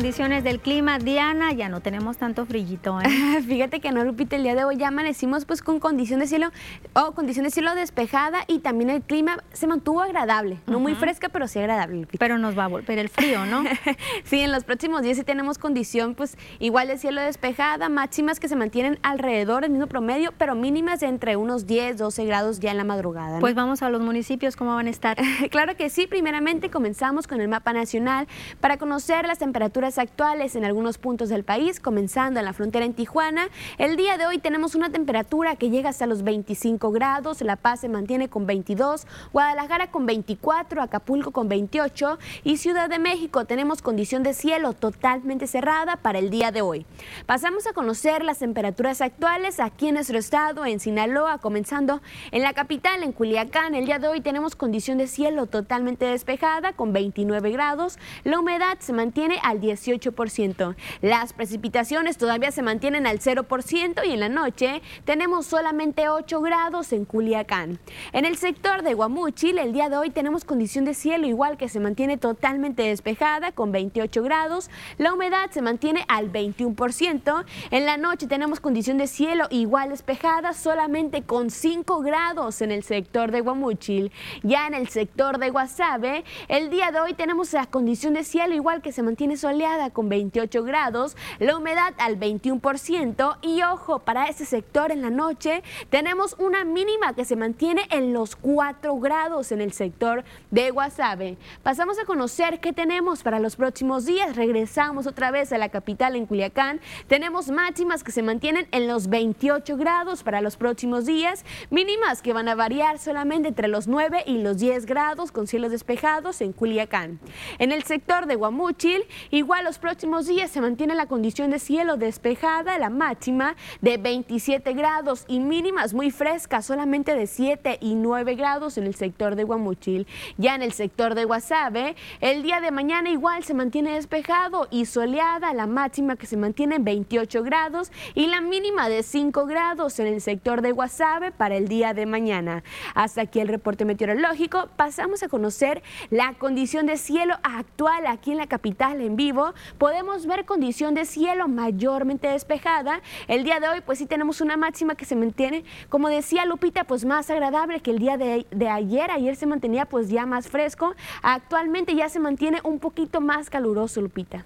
Condiciones del clima. Diana, ya no tenemos tanto frillito. ¿eh? Fíjate que no, Lupita, el día de hoy ya amanecimos pues con condición de cielo, o condición de cielo despejada y también el clima se mantuvo agradable. No muy fresca, pero sí agradable. Pero nos va a volver el frío, ¿no? sí, en los próximos días sí tenemos condición pues igual de cielo despejada, máximas que se mantienen alrededor del mismo promedio, pero mínimas de entre unos 10, 12 grados ya en la madrugada. ¿no? Pues vamos a los municipios, ¿cómo van a estar? Claro que sí, primeramente comenzamos con el mapa nacional para conocer las temperaturas actuales en algunos puntos del país, comenzando en la frontera en Tijuana. El día de hoy tenemos una temperatura que llega hasta los 25 grados, La Paz se mantiene con 22, Guadalajara con 24, Acapulco con 28 y Ciudad de México tenemos condición de cielo totalmente cerrada para el día de hoy. Pasamos a conocer las temperaturas actuales aquí en nuestro estado, en Sinaloa, comenzando en la capital, en Culiacán. El día de hoy tenemos condición de cielo totalmente despejada con 29 grados. La humedad se mantiene al 18%. Las precipitaciones todavía se mantienen al 0% y en la noche tenemos solamente 8 grados en Culiacán. En el sector de Guamúchil, el día de hoy tenemos condición de cielo igual que se mantiene totalmente despejada con 28 grados. La humedad se mantiene al 21%. En la noche tenemos condición de cielo igual despejada solamente con 5 grados en el sector de Guamúchil. Ya en el sector de Guasave, el día de hoy tenemos la condición de cielo igual que se mantiene soleada con 28 grados, la humedad al 21% y ojo, para ese sector en la noche tenemos una mínima que se mantiene en los 4 grados en el sector de Guasave. Pasamos a conocer qué tenemos para los próximos días. Regresamos otra vez a la capital en Culiacán. Tenemos máximas que se mantienen en los 28 grados para los próximos días, mínimas que van a variar solamente entre los 9 y los 10 grados con cielos despejados en Culiacán. En el sector de Guamúchil, igual los próximos días se mantiene la condición de cielo despejada, la máxima de 27 grados y mínimas muy frescas, solamente de 7 y 9 grados en el sector de Guamuchil. Ya en el sector de Guasave, el día de mañana igual se mantiene despejado y soleada, la máxima que se mantiene en 28 grados y la mínima de 5 grados en el sector de Guasave para el día de mañana. Hasta aquí el reporte meteorológico. Pasamos a conocer la condición de cielo actual aquí en la capital en vivo. Podemos ver condición de cielo mayormente despejada. El día de hoy pues sí tenemos una máxima que se mantiene, como decía Lupita, pues más agradable que el día de ayer. Ayer se mantenía pues ya más fresco. Actualmente ya se mantiene un poquito más caluroso, Lupita.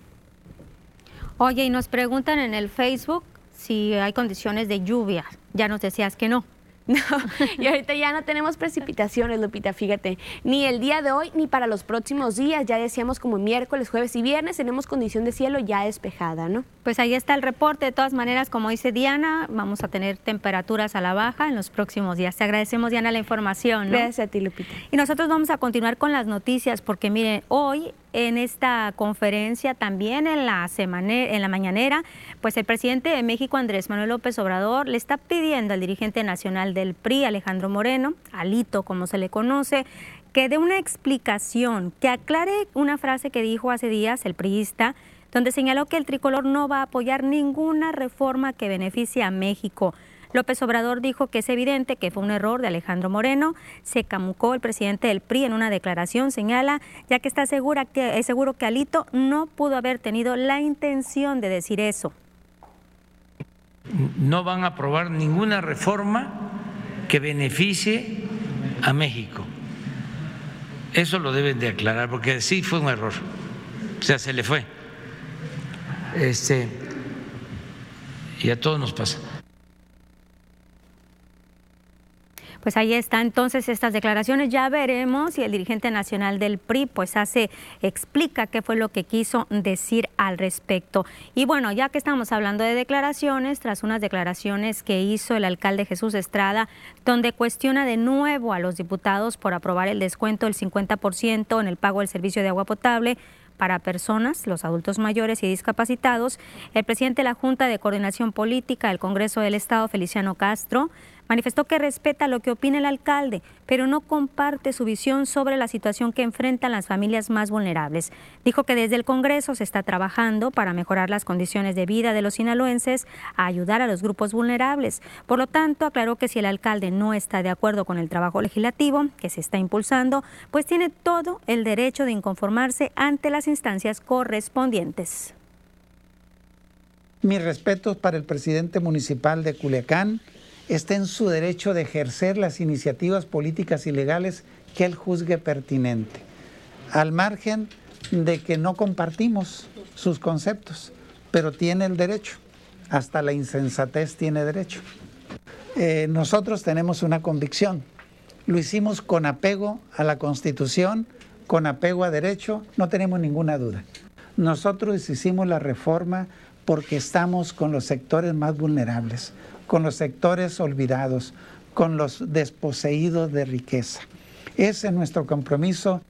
Oye, y nos preguntan en el Facebook si hay condiciones de lluvia. Ya nos decías que no. No, y ahorita ya no tenemos precipitaciones, Lupita, fíjate, ni el día de hoy ni para los próximos días. Ya decíamos como miércoles, jueves y viernes tenemos condición de cielo ya despejada, ¿no? Pues ahí está el reporte. De todas maneras, como dice Diana, vamos a tener temperaturas a la baja en los próximos días. Te agradecemos, Diana, la información. ¿no? Gracias a ti, Lupita. Y nosotros vamos a continuar con las noticias porque, miren, hoy en esta conferencia, también en la, semana, en la mañanera, pues el presidente de México, Andrés Manuel López Obrador, le está pidiendo al dirigente nacional del PRI, Alejandro Moreno, Alito como se le conoce, que dé una explicación, que aclare una frase que dijo hace días el priista, donde señaló que el tricolor no va a apoyar ninguna reforma que beneficie a México. López Obrador dijo que es evidente que fue un error de Alejandro Moreno. Se camucó el presidente del PRI en una declaración, señala, ya que está segura que, es seguro que Alito no pudo haber tenido la intención de decir eso. No van a aprobar ninguna reforma que beneficie a México. Eso lo deben de aclarar, porque sí fue un error. O sea, se le fue. Este, y a todos nos pasa. Pues ahí está entonces estas declaraciones. Ya veremos si el dirigente nacional del PRI pues hace, explica qué fue lo que quiso decir al respecto. Y bueno, ya que estamos hablando de declaraciones, tras unas declaraciones que hizo el alcalde Jesús Estrada, donde cuestiona de nuevo a los diputados por aprobar el descuento del 50% en el pago del servicio de agua potable, para personas, los adultos mayores y discapacitados, el presidente de la Junta de Coordinación Política del Congreso del Estado, Feliciano Castro, Manifestó que respeta lo que opina el alcalde, pero no comparte su visión sobre la situación que enfrentan las familias más vulnerables. Dijo que desde el Congreso se está trabajando para mejorar las condiciones de vida de los sinaloenses, a ayudar a los grupos vulnerables. Por lo tanto, aclaró que si el alcalde no está de acuerdo con el trabajo legislativo que se está impulsando, pues tiene todo el derecho de inconformarse ante las instancias correspondientes. Mis respetos para el presidente municipal de Culiacán, está en su derecho de ejercer las iniciativas políticas y legales que él juzgue pertinente, al margen de que no compartimos sus conceptos, pero tiene el derecho, hasta la insensatez tiene derecho. Eh, nosotros tenemos una convicción, lo hicimos con apego a la Constitución, con apego a derecho, no tenemos ninguna duda. Nosotros hicimos la reforma porque estamos con los sectores más vulnerables, con los sectores olvidados, con los desposeídos de riqueza. Ese es nuestro compromiso.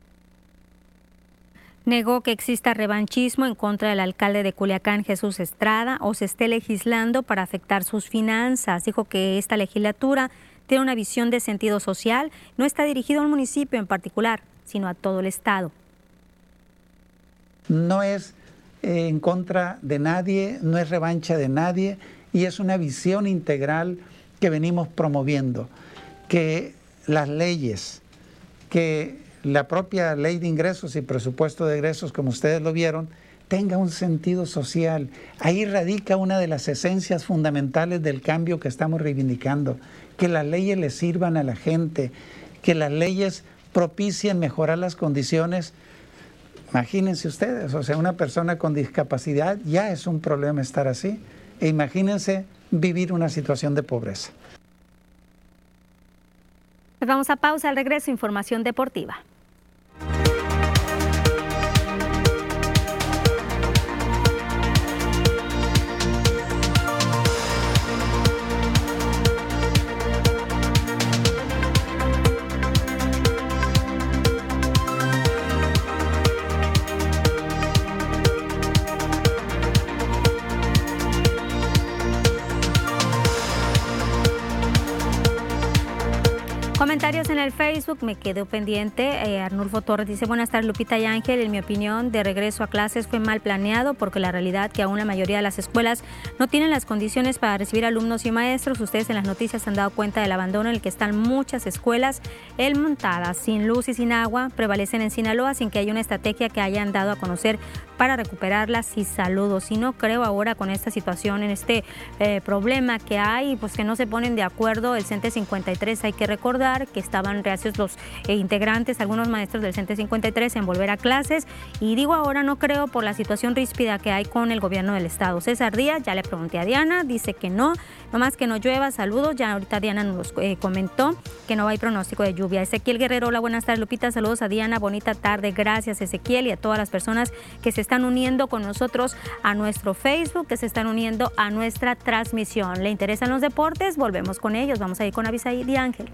Negó que exista revanchismo en contra del alcalde de Culiacán, Jesús Estrada, o se esté legislando para afectar sus finanzas. Dijo que esta legislatura tiene una visión de sentido social, no está dirigido a un municipio en particular, sino a todo el Estado. No es eh, en contra de nadie, no es revancha de nadie, y es una visión integral que venimos promoviendo, que las leyes, que la propia ley de ingresos y presupuesto de ingresos, como ustedes lo vieron, tenga un sentido social. Ahí radica una de las esencias fundamentales del cambio que estamos reivindicando, que las leyes le sirvan a la gente, que las leyes propicien mejorar las condiciones. Imagínense ustedes, o sea, una persona con discapacidad ya es un problema estar así. E imagínense vivir una situación de pobreza. Pues vamos a pausa, al regreso, información deportiva. Comentarios en el Facebook, me quedo pendiente. Eh, Arnulfo Torres dice, buenas tardes Lupita y Ángel, en mi opinión de regreso a clases fue mal planeado porque la realidad que aún la mayoría de las escuelas no tienen las condiciones para recibir alumnos y maestros. Ustedes en las noticias han dado cuenta del abandono en el que están muchas escuelas, el montadas, sin luz y sin agua, prevalecen en Sinaloa sin que haya una estrategia que hayan dado a conocer para recuperarlas y saludos. Y no creo ahora con esta situación, en este eh, problema que hay, pues que no se ponen de acuerdo el CENTE 53, hay que recordar que estaban reacios los eh, integrantes, algunos maestros del CENTE 53 en volver a clases y digo ahora no creo por la situación ríspida que hay con el gobierno del estado. César Díaz, ya le pregunté a Diana, dice que no, nomás que no llueva, saludos, ya ahorita Diana nos eh, comentó que no hay pronóstico de lluvia. Ezequiel Guerrero, hola, buenas tardes Lupita, saludos a Diana, bonita tarde, gracias Ezequiel y a todas las personas que se están uniendo con nosotros a nuestro Facebook, que se están uniendo a nuestra transmisión. ¿Le interesan los deportes? Volvemos con ellos, vamos a ir con Avisaí y Ángel.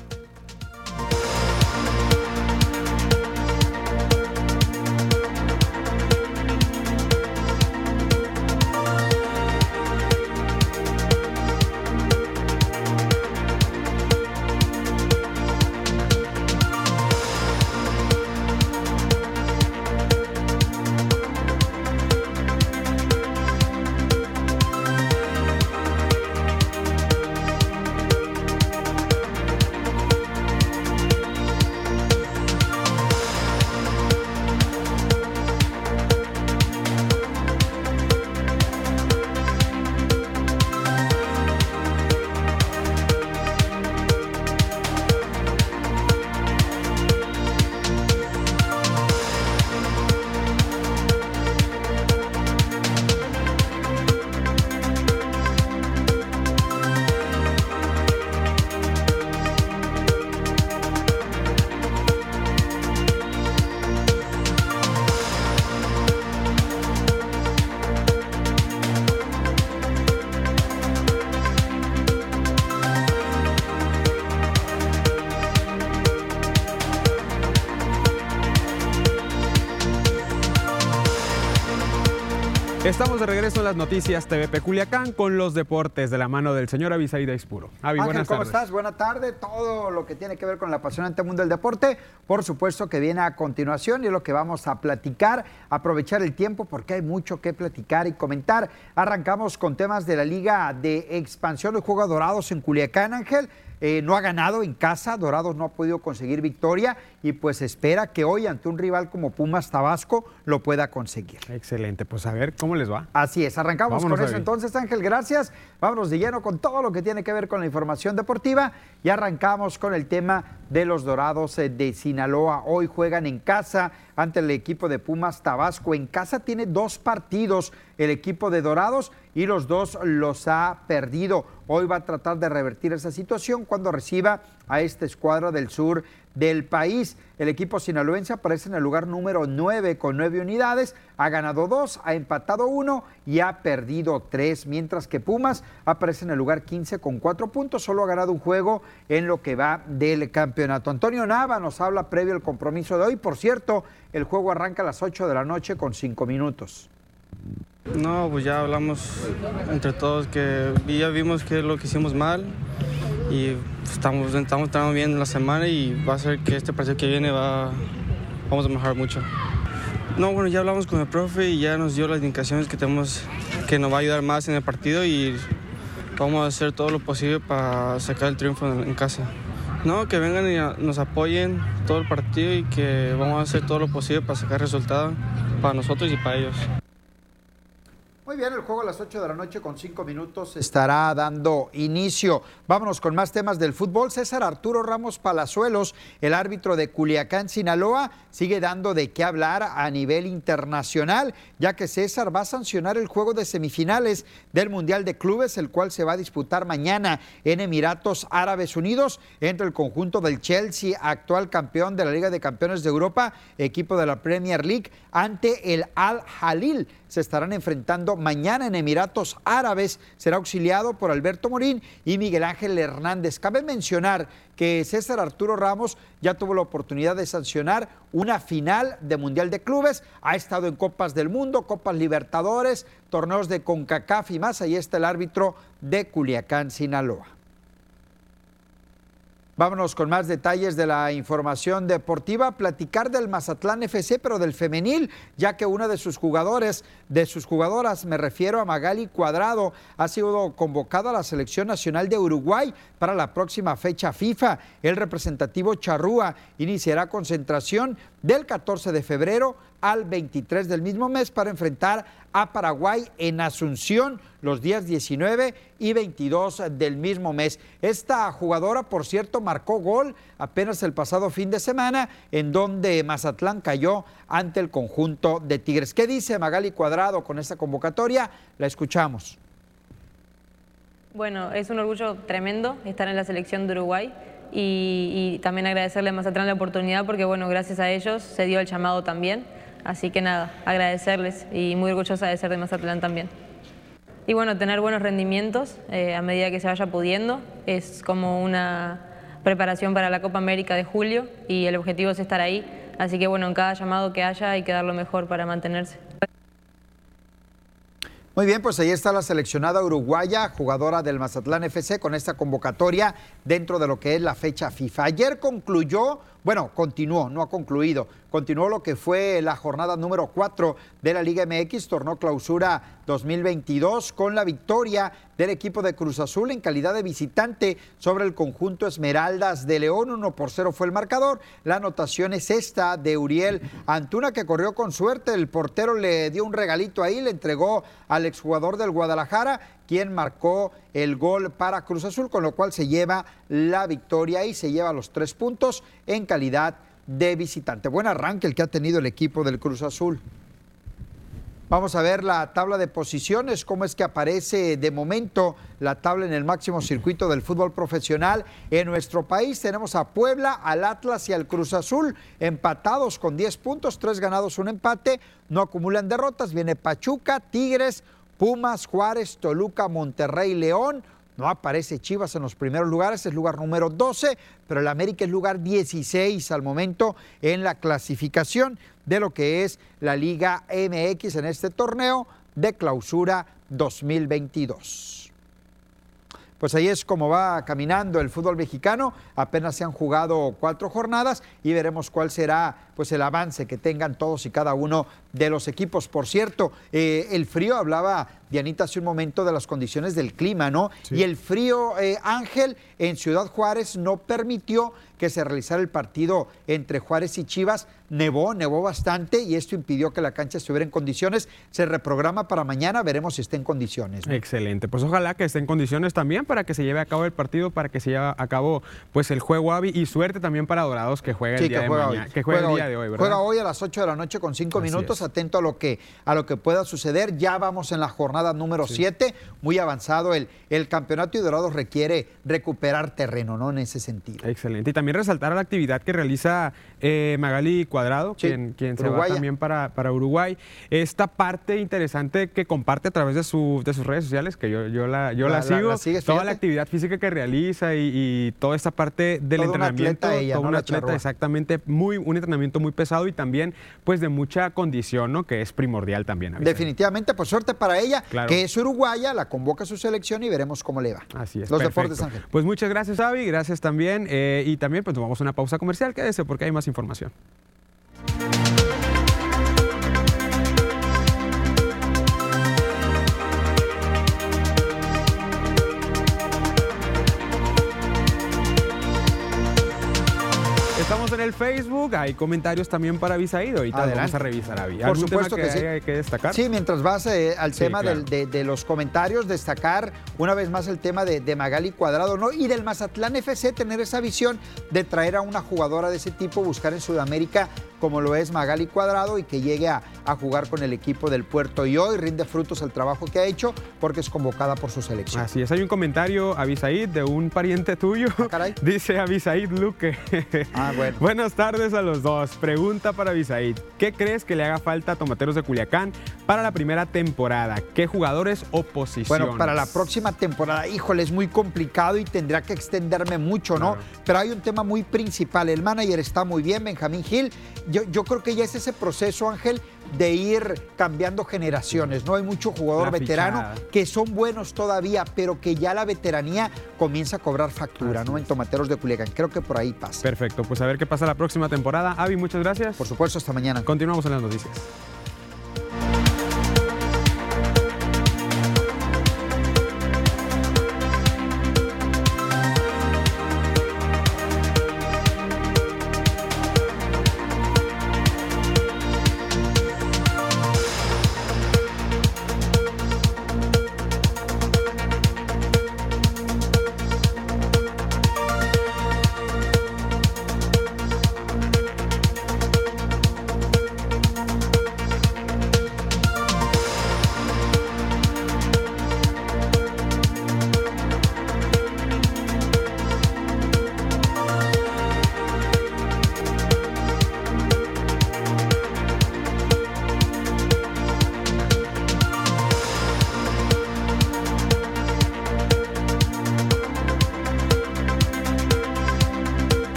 Estamos de regreso en las noticias TVP Culiacán con los deportes de la mano del señor Avisaída Ispuro. Avi, Ángel, ¿cómo estás? Buena tarde. Todo lo que tiene que ver con el apasionante mundo del deporte, por supuesto que viene a continuación y es lo que vamos a platicar, aprovechar el tiempo porque hay mucho que platicar y comentar. Arrancamos con temas de la Liga de Expansión de Juegos Dorados en Culiacán, Ángel. Eh, no ha ganado en casa, Dorados no ha podido conseguir victoria y pues espera que hoy ante un rival como Pumas Tabasco lo pueda conseguir. Excelente, pues a ver cómo les va. Así es, arrancamos con eso entonces Ángel, gracias. Vámonos de lleno con todo lo que tiene que ver con la información deportiva y arrancamos con el tema de los Dorados eh, de Sinaloa. Hoy juegan en casa ante el equipo de Pumas Tabasco. En casa tiene dos partidos el equipo de Dorados y los dos los ha perdido. Hoy va a tratar de revertir esa situación cuando reciba a esta escuadra del sur del país. El equipo sinaloense aparece en el lugar número 9 con 9 unidades, ha ganado 2, ha empatado 1 y ha perdido 3, mientras que Pumas aparece en el lugar 15 con 4 puntos, solo ha ganado un juego en lo que va del campeonato. Antonio Nava nos habla previo al compromiso de hoy, por cierto, el juego arranca a las 8 de la noche con 5 minutos. No, pues ya hablamos entre todos que ya vimos que lo que hicimos mal y estamos, estamos entrando bien en la semana y va a ser que este partido que viene va, vamos a mejorar mucho. No, bueno, ya hablamos con el profe y ya nos dio las indicaciones que tenemos, que nos va a ayudar más en el partido y vamos a hacer todo lo posible para sacar el triunfo en, casa. No, que vengan y nos apoyen todo el partido y que vamos a hacer todo lo posible para sacar resultados para nosotros y para ellos. Muy bien, el juego a las 8 de la noche con 5 minutos estará dando inicio. Vámonos con más temas del fútbol. César Arturo Ramos Palazuelos, el árbitro de Culiacán, Sinaloa, sigue dando de qué hablar a nivel internacional, ya que César va a sancionar el juego de semifinales del Mundial de Clubes, el cual se va a disputar mañana en Emiratos Árabes Unidos entre el conjunto del Chelsea, actual campeón de la Liga de Campeones de Europa, equipo de la Premier League, ante el Al Jalil. Se estarán enfrentando mañana en Emiratos Árabes. Será auxiliado por Alberto Morín y Miguel Ángel Hernández. Cabe mencionar que César Arturo Ramos ya tuvo la oportunidad de sancionar una final de Mundial de Clubes. Ha estado en Copas del Mundo, Copas Libertadores, torneos de CONCACAF y más. Ahí está el árbitro de Culiacán, Sinaloa. Vámonos con más detalles de la información deportiva, platicar del Mazatlán FC, pero del femenil, ya que una de sus jugadores, de sus jugadoras, me refiero a Magali Cuadrado, ha sido convocada a la selección nacional de Uruguay para la próxima fecha FIFA. El representativo Charrúa iniciará concentración del 14 de febrero al 23 del mismo mes para enfrentar a Paraguay en Asunción los días 19 y 22 del mismo mes. Esta jugadora, por cierto, marcó gol apenas el pasado fin de semana en donde Mazatlán cayó ante el conjunto de Tigres. ¿Qué dice Magali Cuadrado con esta convocatoria? La escuchamos. Bueno, es un orgullo tremendo estar en la selección de Uruguay y, y también agradecerle a Mazatlán la oportunidad porque, bueno, gracias a ellos se dio el llamado también. Así que nada, agradecerles y muy orgullosa de ser de Mazatlán también. Y bueno, tener buenos rendimientos eh, a medida que se vaya pudiendo es como una preparación para la Copa América de julio y el objetivo es estar ahí. Así que bueno, en cada llamado que haya hay que dar lo mejor para mantenerse. Muy bien, pues ahí está la seleccionada uruguaya, jugadora del Mazatlán FC, con esta convocatoria dentro de lo que es la fecha FIFA. Ayer concluyó, bueno, continuó, no ha concluido, continuó lo que fue la jornada número 4 de la Liga MX, tornó clausura 2022, con la victoria del equipo de Cruz Azul en calidad de visitante sobre el conjunto Esmeraldas de León. 1 por 0 fue el marcador. La anotación es esta de Uriel Antuna, que corrió con suerte. El portero le dio un regalito ahí, le entregó al exjugador del Guadalajara, quien marcó el gol para Cruz Azul, con lo cual se lleva la victoria y se lleva los tres puntos en calidad de visitante. Buen arranque el que ha tenido el equipo del Cruz Azul. Vamos a ver la tabla de posiciones, cómo es que aparece de momento la tabla en el máximo circuito del fútbol profesional en nuestro país. Tenemos a Puebla, al Atlas y al Cruz Azul empatados con 10 puntos, 3 ganados, un empate, no acumulan derrotas. Viene Pachuca, Tigres, Pumas, Juárez, Toluca, Monterrey, León. No aparece Chivas en los primeros lugares, es lugar número 12, pero el América es lugar 16 al momento en la clasificación de lo que es la Liga MX en este torneo de clausura 2022. Pues ahí es como va caminando el fútbol mexicano. Apenas se han jugado cuatro jornadas y veremos cuál será pues el avance que tengan todos y cada uno de los equipos. Por cierto, eh, el frío hablaba Dianita hace un momento de las condiciones del clima, ¿no? Y el frío, eh, Ángel, en Ciudad Juárez no permitió que se realizara el partido entre Juárez y Chivas. Nevó, nevó bastante y esto impidió que la cancha estuviera en condiciones. Se reprograma para mañana, veremos si está en condiciones. ¿no? Excelente, pues ojalá que esté en condiciones también para que se lleve a cabo el partido, para que se lleve a cabo pues el juego Avi y suerte también para Dorados que juega el día de mañana, que juega, el día. De hoy, ¿verdad? Juega hoy a las 8 de la noche con 5 Así minutos, es. atento a lo que a lo que pueda suceder. Ya vamos en la jornada número 7, muy avanzado el, el campeonato y Dorados requiere recuperar terreno, ¿no? En ese sentido. Excelente. Y también resaltar la actividad que realiza eh, Magali Cuadrado, Sí, quien, quien se va también para, para Uruguay. Esta parte interesante que comparte a través de, su- de sus redes sociales, que yo, yo la, yo La- sigo, la sigues, toda la actividad física que realiza y, y toda esta parte del entrenamiento. atleta ella, toda ¿no? una La atleta, exactamente, muy, un entrenamiento muy pesado y también pues de mucha condición, ¿no? Que es primordial también. Avisaí. Definitivamente, pues suerte para ella, Claro. que es uruguaya, la convoca a su selección y veremos cómo le va. Así es. Los perfecto. deportes, Ángel. Pues muchas gracias, Avi. Gracias también. eh, y también, pues tomamos una pausa comercial. Quédese porque hay más información. Estamos en el Facebook, hay comentarios también para Avisaído. Ahorita Adelante. vamos a revisar, Avi. Por ¿Algún supuesto tema que, sí. haya que destacar? Sí, mientras vas eh, al Sí, tema del- claro. de, de los comentarios, destacar una vez más el tema de, de Magali Cuadrado, ¿no? Y del Mazatlán FC, tener esa visión de traer a una jugadora de ese tipo, buscar en Sudamérica como lo es Magali Cuadrado y que llegue a, a jugar con el equipo del Puerto. Y hoy rinde frutos el trabajo que ha hecho porque es convocada por su selección. Así es, hay un comentario, Avisaid, de un pariente tuyo. Dice Avisaid Luque. Ah, bueno. Buenas tardes a los dos. Pregunta para Avisaid. ¿Qué crees que le haga falta a Tomateros de Culiacán para la primera temporada? ¿Qué jugadores o posiciones? Bueno, para la próxima temporada, híjole, es muy complicado y tendrá que extenderme mucho, ¿no? Pero hay un tema muy principal. El manager está muy bien, Benjamín Gil. Yo, yo creo que ya es ese proceso, Ángel, de ir cambiando generaciones. No hay mucho jugador La veterano fichada. que son buenos todavía, pero que ya la veteranía comienza a cobrar factura, ¿no? En Tomateros de Culiacán. Creo que por ahí pasa. Perfecto, pues a ver qué pasa la próxima temporada. Avi, muchas gracias. Por supuesto, hasta mañana. Continuamos en las noticias.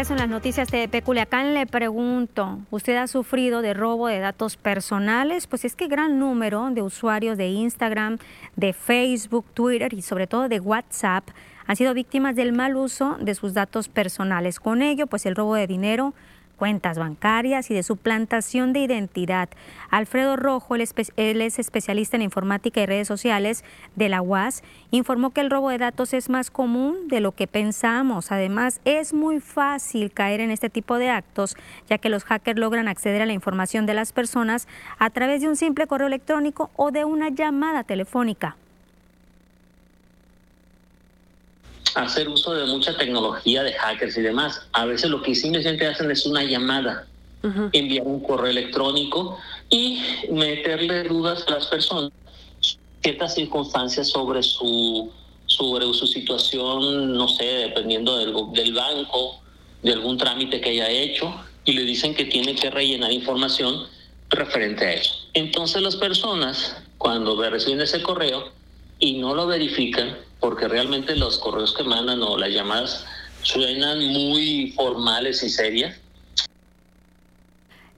Regreso en las noticias de Peculiacán. Le pregunto, ¿usted ha sufrido de robo de datos personales? Pues es que gran número de usuarios de Instagram, de Facebook, Twitter y sobre todo de WhatsApp han sido víctimas del mal uso de sus datos personales. Con ello, pues el robo de dinero, cuentas bancarias y de suplantación de identidad. Alfredo Rojo, él, es especialista en informática y redes sociales de la UAS, informó que el robo de datos es más común de lo que pensamos. Además, es muy fácil caer en este tipo de actos, ya que los hackers logran acceder a la información de las personas a través de un simple correo electrónico o de una llamada telefónica. Hacer uso de mucha tecnología de hackers y demás. A veces lo que simplemente hacen es una llamada, enviar un correo electrónico y meterle dudas a las personas, ciertas circunstancias sobre su sobre su situación, no sé, dependiendo del, del banco, de algún trámite que haya hecho, y le dicen que tiene que rellenar información referente a eso. Entonces las personas, cuando reciben ese correo y no lo verifican, porque realmente los correos que mandan o las llamadas suenan muy formales y serias,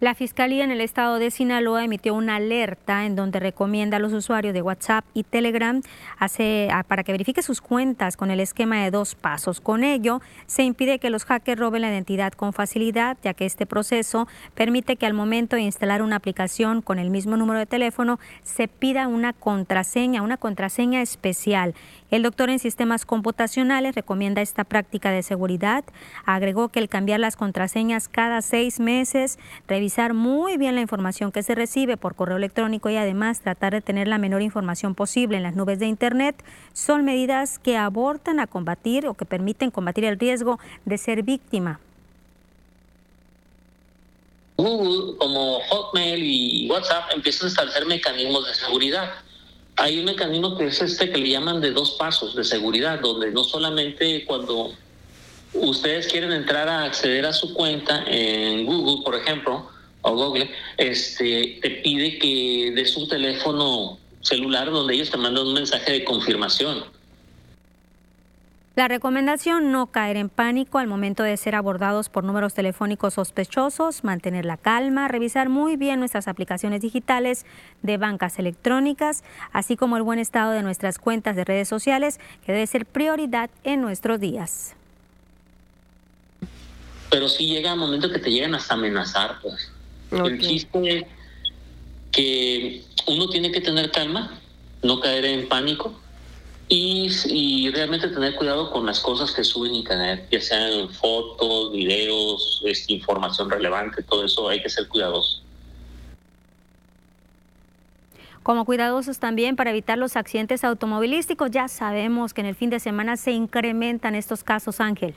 La Fiscalía en el estado de Sinaloa emitió una alerta en donde recomienda a los usuarios de WhatsApp y Telegram hace- a- para que verifique sus cuentas con el esquema de dos pasos. Con ello, se impide que los hackers roben la identidad con facilidad, ya que este proceso permite que al momento de instalar una aplicación con el mismo número de teléfono se pida una contraseña, una contraseña especial. El doctor en sistemas computacionales recomienda esta práctica de seguridad. Agregó que el cambiar las contraseñas cada seis meses, revisar muy bien la información que se recibe por correo electrónico y además tratar de tener la menor información posible en las nubes de Internet son medidas que abortan a combatir o que permiten combatir el riesgo de ser víctima. Google, como Hotmail y WhatsApp, empiezan a establecer mecanismos de seguridad. Hay un mecanismo que es este que le llaman de dos pasos de seguridad, donde no solamente cuando ustedes quieren entrar a acceder a su cuenta en Google, por ejemplo, o Google, este, te pide que des un teléfono celular donde ellos te mandan un mensaje de confirmación. La recomendación no caer en pánico al momento de ser abordados por números telefónicos sospechosos, mantener la calma, revisar muy bien nuestras aplicaciones digitales de bancas electrónicas, así como el buen estado de nuestras cuentas de redes sociales, que debe ser prioridad en nuestros días. pero sí llega un momento que te llegan hasta amenazar, pues. El chiste es que uno tiene que tener calma, no caer en pánico y, realmente tener cuidado con las cosas que suben internet, ya sean fotos, videos, información relevante, todo eso hay que ser cuidadosos. Como cuidadosos también para evitar los accidentes automovilísticos, ya sabemos que en el fin de semana se incrementan estos casos, Ángel.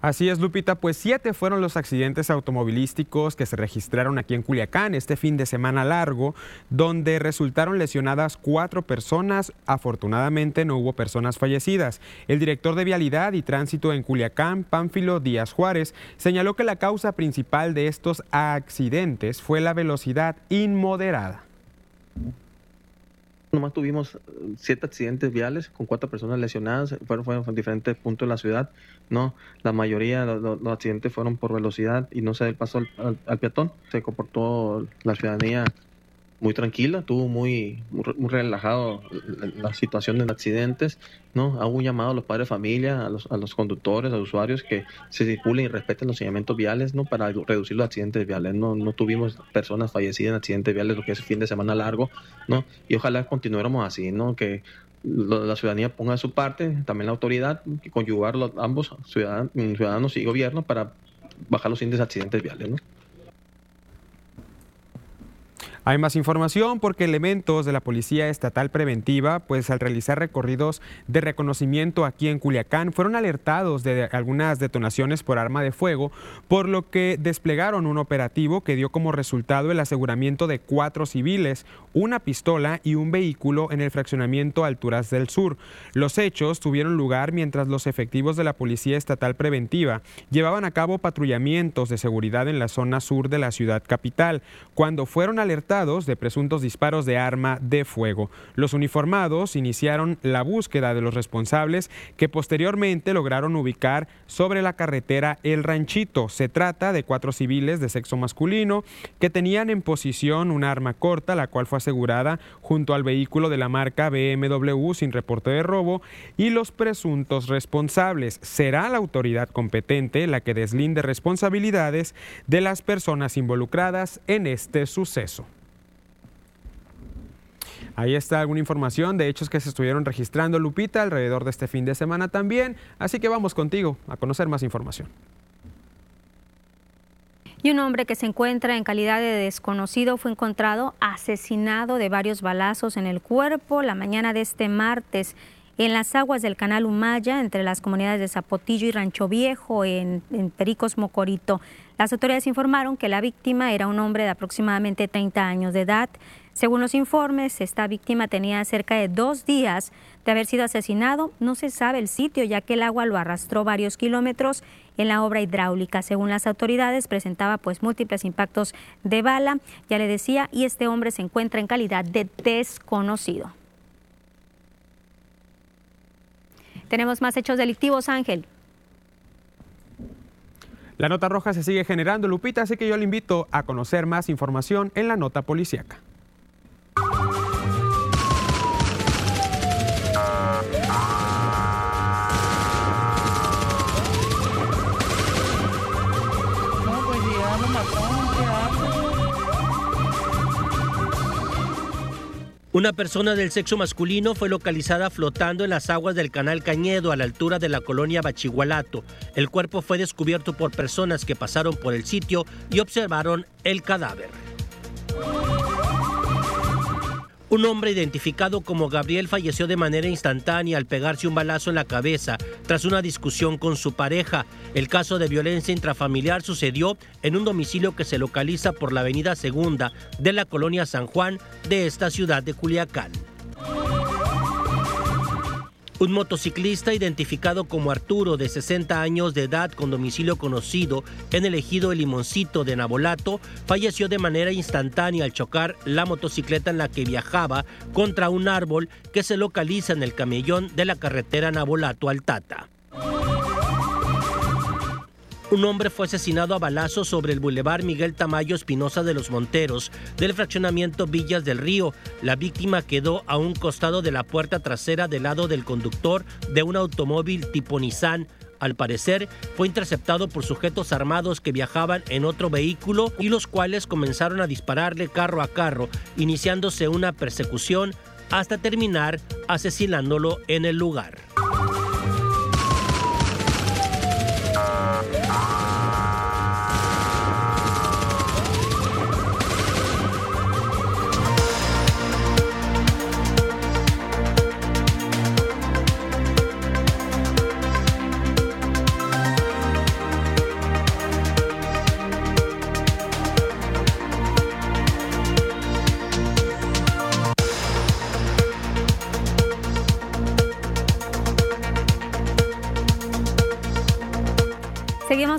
Así es, Lupita, pues siete fueron los accidentes automovilísticos que se registraron aquí en Culiacán este fin de semana largo, donde resultaron lesionadas cuatro personas. Afortunadamente no hubo personas fallecidas. El director de Vialidad y Tránsito en Culiacán, Pánfilo Díaz Juárez, señaló que la causa principal de estos accidentes fue la velocidad inmoderada. Nomás tuvimos eh, siete accidentes viales con cuatro personas lesionadas, fueron, fueron en diferentes puntos de la ciudad, ¿no? La mayoría de los, accidentes fueron por velocidad y no se pasó al, al, al peatón. Se comportó la ciudadanía muy tranquila, tuvo muy, muy, relajado la, la, situación de accidentes, ¿no? Hago un llamado a los padres de familia, a los, a los conductores, a los usuarios que se circulen y respeten los señalamientos viales, ¿no? Para reducir los accidentes viales, ¿no? No tuvimos personas fallecidas en accidentes viales lo que es fin de semana largo, ¿no? Y ojalá continuáramos así, ¿no? Que la ciudadanía ponga su parte, también la autoridad, que conjugar los, ambos ciudadanos y gobierno para bajar los índices de accidentes viales, ¿no? Hay más información porque elementos de la Policía Estatal Preventiva, pues al realizar recorridos de reconocimiento aquí en Culiacán, fueron alertados de algunas detonaciones por arma de fuego, por lo que desplegaron un operativo que dio como resultado el aseguramiento de cuatro civiles, una pistola y un vehículo en el fraccionamiento Alturas del Sur. Los hechos tuvieron lugar mientras los efectivos de la Policía Estatal Preventiva llevaban a cabo patrullamientos de seguridad en la zona sur de la ciudad capital, cuando fueron alertados de presuntos disparos de arma de fuego. Los uniformados iniciaron la búsqueda de los responsables que posteriormente lograron ubicar sobre la carretera El Ranchito. Se trata de cuatro civiles de sexo masculino que tenían en posición un arma corta, la cual fue asegurada junto al vehículo de la marca BMW sin reporte de robo y los presuntos responsables. Será la autoridad competente la que deslinde responsabilidades de las personas involucradas en este suceso. Ahí está alguna información de hechos que se estuvieron registrando, Lupita, alrededor de este fin de semana también. Así que vamos contigo a conocer más información. Y un hombre que se encuentra en calidad de desconocido fue encontrado asesinado de varios balazos en el cuerpo la mañana de este martes en las aguas del canal Humaya, entre las comunidades de Zapotillo y Rancho Viejo, en, en, Pericos Mocorito. Las autoridades informaron que la víctima era un hombre de aproximadamente 30 años de edad. Según los informes, esta víctima tenía cerca de dos días de haber sido asesinado. No se sabe el sitio, ya que el agua lo arrastró varios kilómetros en la obra hidráulica. Según las autoridades, presentaba pues múltiples impactos de bala, ya le decía, y este hombre se encuentra en calidad de desconocido. Tenemos más hechos delictivos, Ángel. La nota roja se sigue generando, Lupita, así que yo le invito a conocer más información en la nota policíaca. Una persona del sexo masculino fue localizada flotando en las aguas del canal Cañedo a la altura de la colonia Bachigualato. El cuerpo fue descubierto por personas que pasaron por el sitio y observaron el cadáver. Un hombre identificado como Gabriel falleció de manera instantánea al pegarse un balazo en la cabeza tras una discusión con su pareja. El caso de violencia intrafamiliar sucedió en un domicilio que se localiza por la avenida Segunda de la colonia San Juan de esta ciudad de Culiacán. Un motociclista identificado como Arturo, de 60 años de edad, con domicilio conocido en el ejido El Limoncito de Nabolato, falleció de manera instantánea al chocar la motocicleta en la que viajaba contra un árbol que se localiza en el camellón de la carretera Nabolato-Altata. Un hombre fue asesinado a balazos sobre el bulevar Miguel Tamayo Espinosa de los Monteros del fraccionamiento Villas del Río. La víctima quedó a un costado de la puerta trasera del lado del conductor de un automóvil tipo Nissan. Al parecer, fue interceptado por sujetos armados que viajaban en otro vehículo y los cuales comenzaron a dispararle carro a carro, iniciándose una persecución hasta terminar asesinándolo en el lugar. Ah!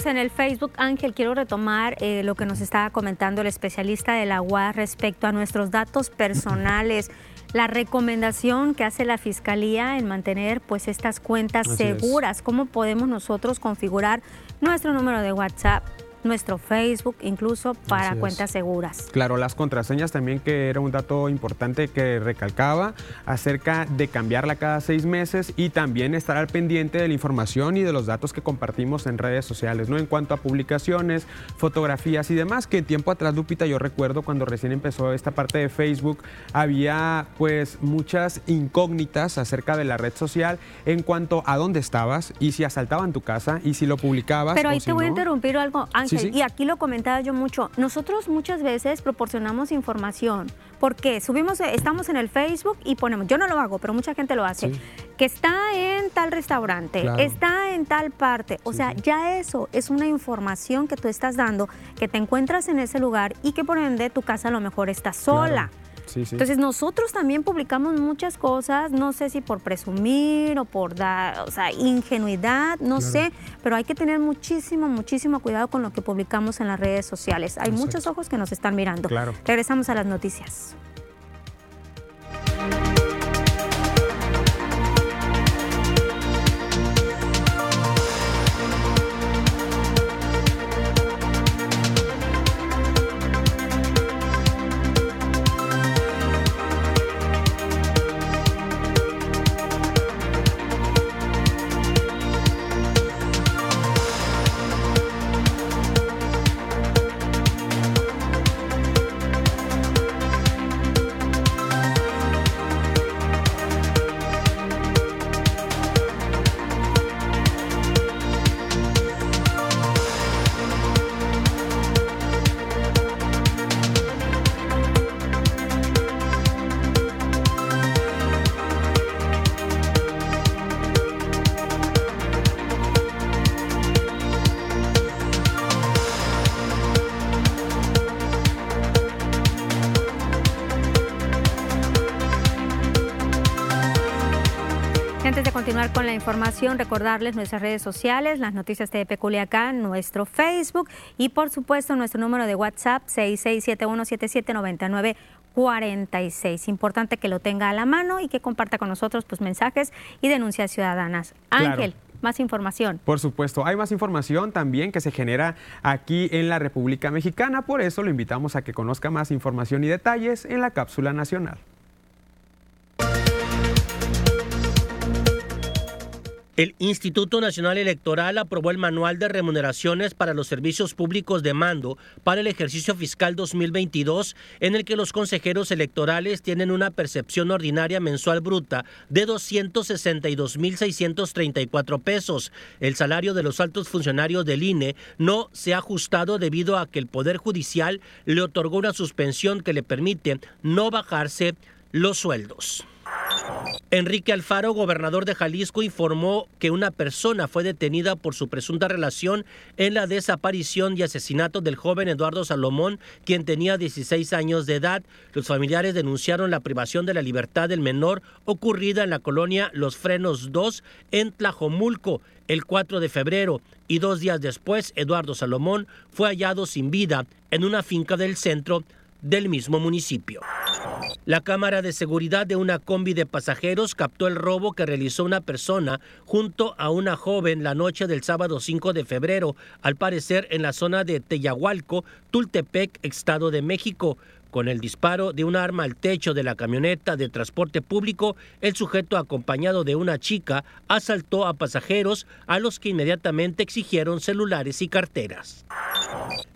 En el Facebook. Ángel, quiero retomar eh, lo que nos estaba comentando el especialista de la UAS respecto a nuestros datos personales. La recomendación que hace la Fiscalía en mantener pues estas cuentas Así seguras. es. ¿Cómo podemos nosotros configurar nuestro número de WhatsApp, nuestro Facebook, incluso para Así es. cuentas seguras? Claro, las contraseñas también, que era un dato importante que recalcaba acerca de cambiarla cada seis meses y también estar al pendiente de la información y de los datos que compartimos en redes sociales, ¿no? En cuanto a publicaciones, fotografías y demás, que tiempo atrás, Lupita, yo recuerdo cuando recién empezó esta parte de Facebook, había pues muchas incógnitas acerca de la red social en cuanto a dónde estabas y si asaltaban tu casa y si lo publicabas. Pero o ahí si te voy a interrumpir algo, Ángel, sí. y aquí lo comentaba yo mucho. Nosotros muchas veces proporcionamos información. porque Subimos, eh, estamos en el Facebook y ponemos, yo no lo hago, pero mucha gente lo hace, que está en tal restaurante, Claro. está en tal parte. O sea, ya eso es una información que tú estás dando, que te encuentras en ese lugar y que por ende tu casa a lo mejor está sola. Sí, sí. Entonces nosotros también publicamos muchas cosas, no sé si por presumir o por dar, o sea, ingenuidad, no Claro. sé, pero hay que tener muchísimo, muchísimo cuidado con lo que publicamos en las redes sociales. Hay muchos ojos que nos están mirando. Claro. Regresamos a las noticias. Información, recordarles nuestras redes sociales, las noticias de Culiacán, nuestro Facebook y por supuesto nuestro número de WhatsApp 6671779946. Importante que lo tenga a la mano y que comparta con nosotros pues, mensajes y denuncias ciudadanas. Claro. Ángel, más información. Por supuesto, hay más información también que se genera aquí en la República Mexicana, por eso lo invitamos a que conozca más información y detalles en la cápsula nacional. El Instituto Nacional Electoral aprobó el Manual de Remuneraciones para los Servicios Públicos de Mando para el ejercicio fiscal 2022, en el que los consejeros electorales tienen una percepción ordinaria mensual bruta de 262.634 pesos. El salario de los altos funcionarios del INE no se ha ajustado debido a que el Poder Judicial le otorgó una suspensión que le permite no bajarse los sueldos. Enrique Alfaro, gobernador de Jalisco, informó que una persona fue detenida por su presunta relación en la desaparición y asesinato del joven Eduardo Salomón, quien tenía 16 años de edad. Los familiares denunciaron la privación de la libertad del menor ocurrida en la colonia Los Frenos 2 en Tlajomulco el 4 de febrero y dos días después Eduardo Salomón fue hallado sin vida en una finca del centro del mismo municipio. La cámara de seguridad de una combi de pasajeros captó el robo que realizó una persona junto a una joven la noche del sábado 5 de febrero, al parecer en la zona de Teyahualco, Tultepec, Estado de México. Con el disparo de un arma al techo de la camioneta de transporte público, el sujeto acompañado de una chica asaltó a pasajeros a los que inmediatamente exigieron celulares y carteras.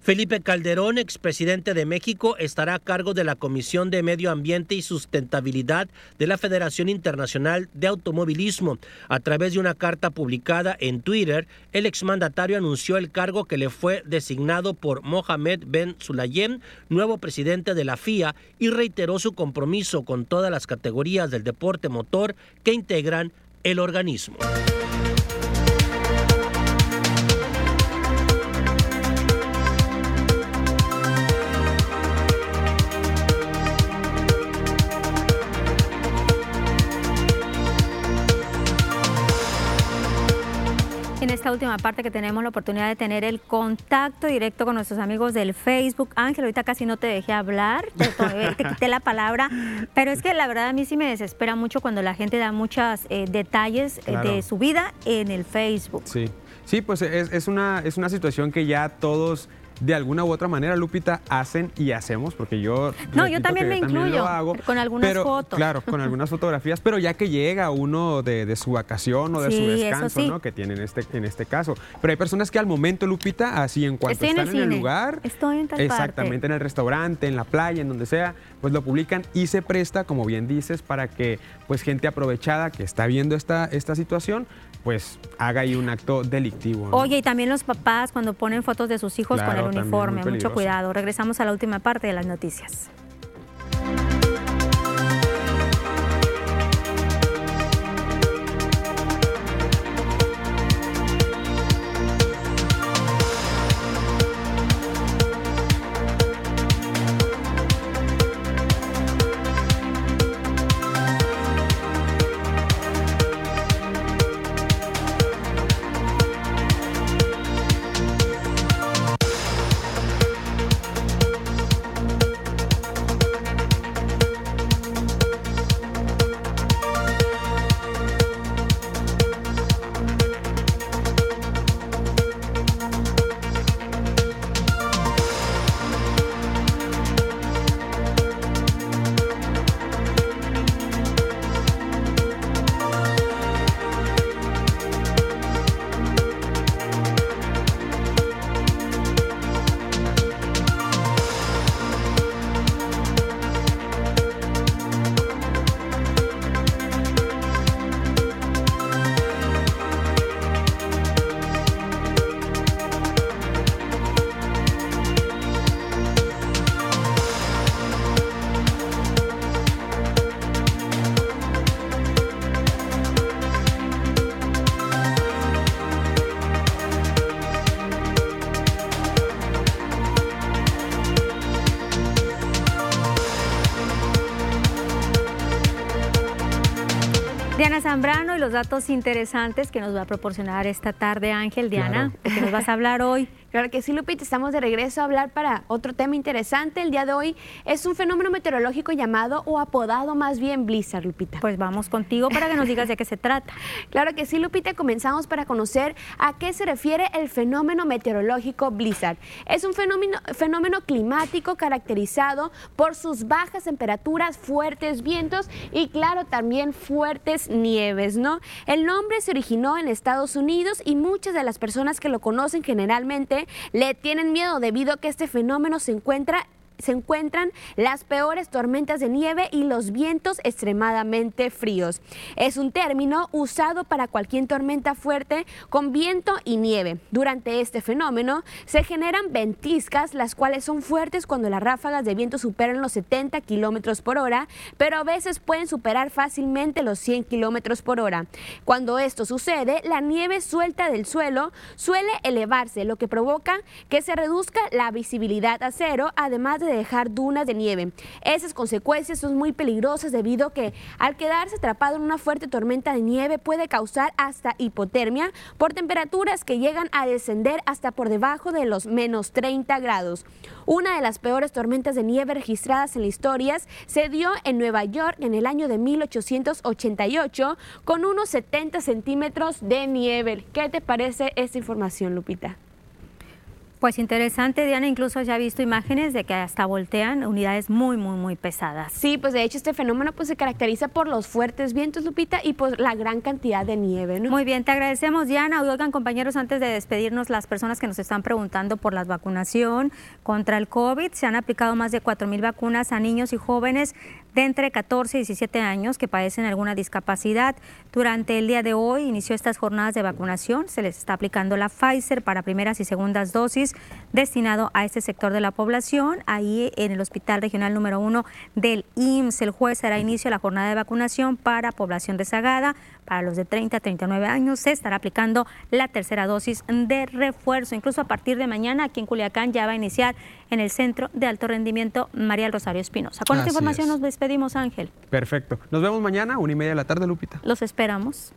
Felipe Calderón, expresidente de México, estará a cargo de la Comisión de Medio Ambiente y Sustentabilidad de la Federación Internacional de Automovilismo. A través de una carta publicada en Twitter, el exmandatario anunció el cargo que le fue designado por Mohamed Ben Sulayem, nuevo presidente de la FIA, y reiteró su compromiso con todas las categorías del deporte motor que integran el organismo. Esta última parte que tenemos la oportunidad de tener el contacto directo con nuestros amigos del Facebook. Ángel, ahorita casi no te dejé hablar, te, te quité la palabra, pero es que la verdad a mí sí me desespera mucho cuando la gente da muchos eh, detalles eh, de su vida en el Facebook. Sí, sí pues es, es, una, es una situación que ya todos de alguna u otra manera, Lupita, hacen y hacemos, porque yo... No, yo también me incluyo, con algunas fotos. Claro, con algunas fotografías, pero ya que llega uno de, su vacación o de su descanso, ¿no? Que tiene en este, en este caso. Pero hay personas que al momento, Lupita, así en cuanto están en el, lugar... Estoy en tal Exactamente, en el restaurante, en la playa, en donde sea, pues lo publican y se presta, como bien dices, para que pues gente aprovechada que está viendo esta, esta situación, pues haga ahí un acto delictivo. Oye, y también los papás cuando ponen fotos de sus hijos con el uniforme, mucho cuidado. Regresamos a la última parte de las noticias. Zambrano y los datos interesantes que nos va a proporcionar esta tarde Ángel, Diana, que nos vas a hablar hoy. Claro que sí, Lupita, estamos de regreso a hablar para otro tema interesante. El día de hoy es un fenómeno meteorológico llamado o apodado más bien Blizzard, Lupita. Pues vamos contigo para que nos digas de qué se trata. Claro que sí, Lupita, comenzamos para conocer a qué se refiere el fenómeno meteorológico Blizzard. Es un fenómeno, fenómeno climático caracterizado por sus bajas temperaturas, fuertes vientos y claro, también fuertes nieves, ¿no? El nombre se originó en Estados Unidos y muchas de las personas que lo conocen generalmente le tienen miedo debido a que este fenómeno se encuentra se encuentran las peores tormentas de nieve y los vientos extremadamente fríos. Es un término usado para cualquier tormenta fuerte con viento y nieve. Durante este fenómeno se generan ventiscas, las cuales son fuertes cuando las ráfagas de viento superan los 70 kilómetros por hora, pero a veces pueden superar fácilmente los 100 kilómetros por hora. Cuando esto sucede, la nieve suelta del suelo suele elevarse, lo que provoca que se reduzca la visibilidad a cero, además de dejar dunas de nieve. Esas consecuencias son muy peligrosas debido a que al quedarse atrapado en una fuerte tormenta de nieve puede causar hasta hipotermia por temperaturas que llegan a descender hasta por debajo de los menos 30 grados. Una de las peores tormentas de nieve registradas en la historia se dio en Nueva York en el año de 1888 con unos 70 centímetros de nieve. ¿Qué te parece esta información, Lupita? Pues interesante, Diana, incluso ya he visto imágenes de que hasta voltean unidades muy, muy, muy pesadas. Sí, pues de hecho este fenómeno pues se caracteriza por los fuertes vientos, Lupita, y por la gran cantidad de nieve, ¿no? Muy bien, te agradecemos, Diana. Oigan, compañeros, antes de despedirnos, las personas que nos están preguntando por la vacunación contra el COVID, se han aplicado más de 4.000 vacunas a niños y jóvenes de entre 14 y 17 años que padecen alguna discapacidad. Durante el día de hoy inició estas jornadas de vacunación. Se les está aplicando la Pfizer para primeras y segundas dosis destinado a este sector de la población. Ahí en el Hospital Regional número 1 del IMSS el jueves será inicio la jornada de vacunación para población rezagada. Para los de 30 a 39 años se estará aplicando la tercera dosis de refuerzo. Incluso a partir de mañana aquí en Culiacán ya va a iniciar en el Centro de Alto Rendimiento María Rosario Espinosa. Con esta información nos despedimos, Ángel. Perfecto. Nos vemos mañana, una y media de la tarde, Lupita. Los esperamos.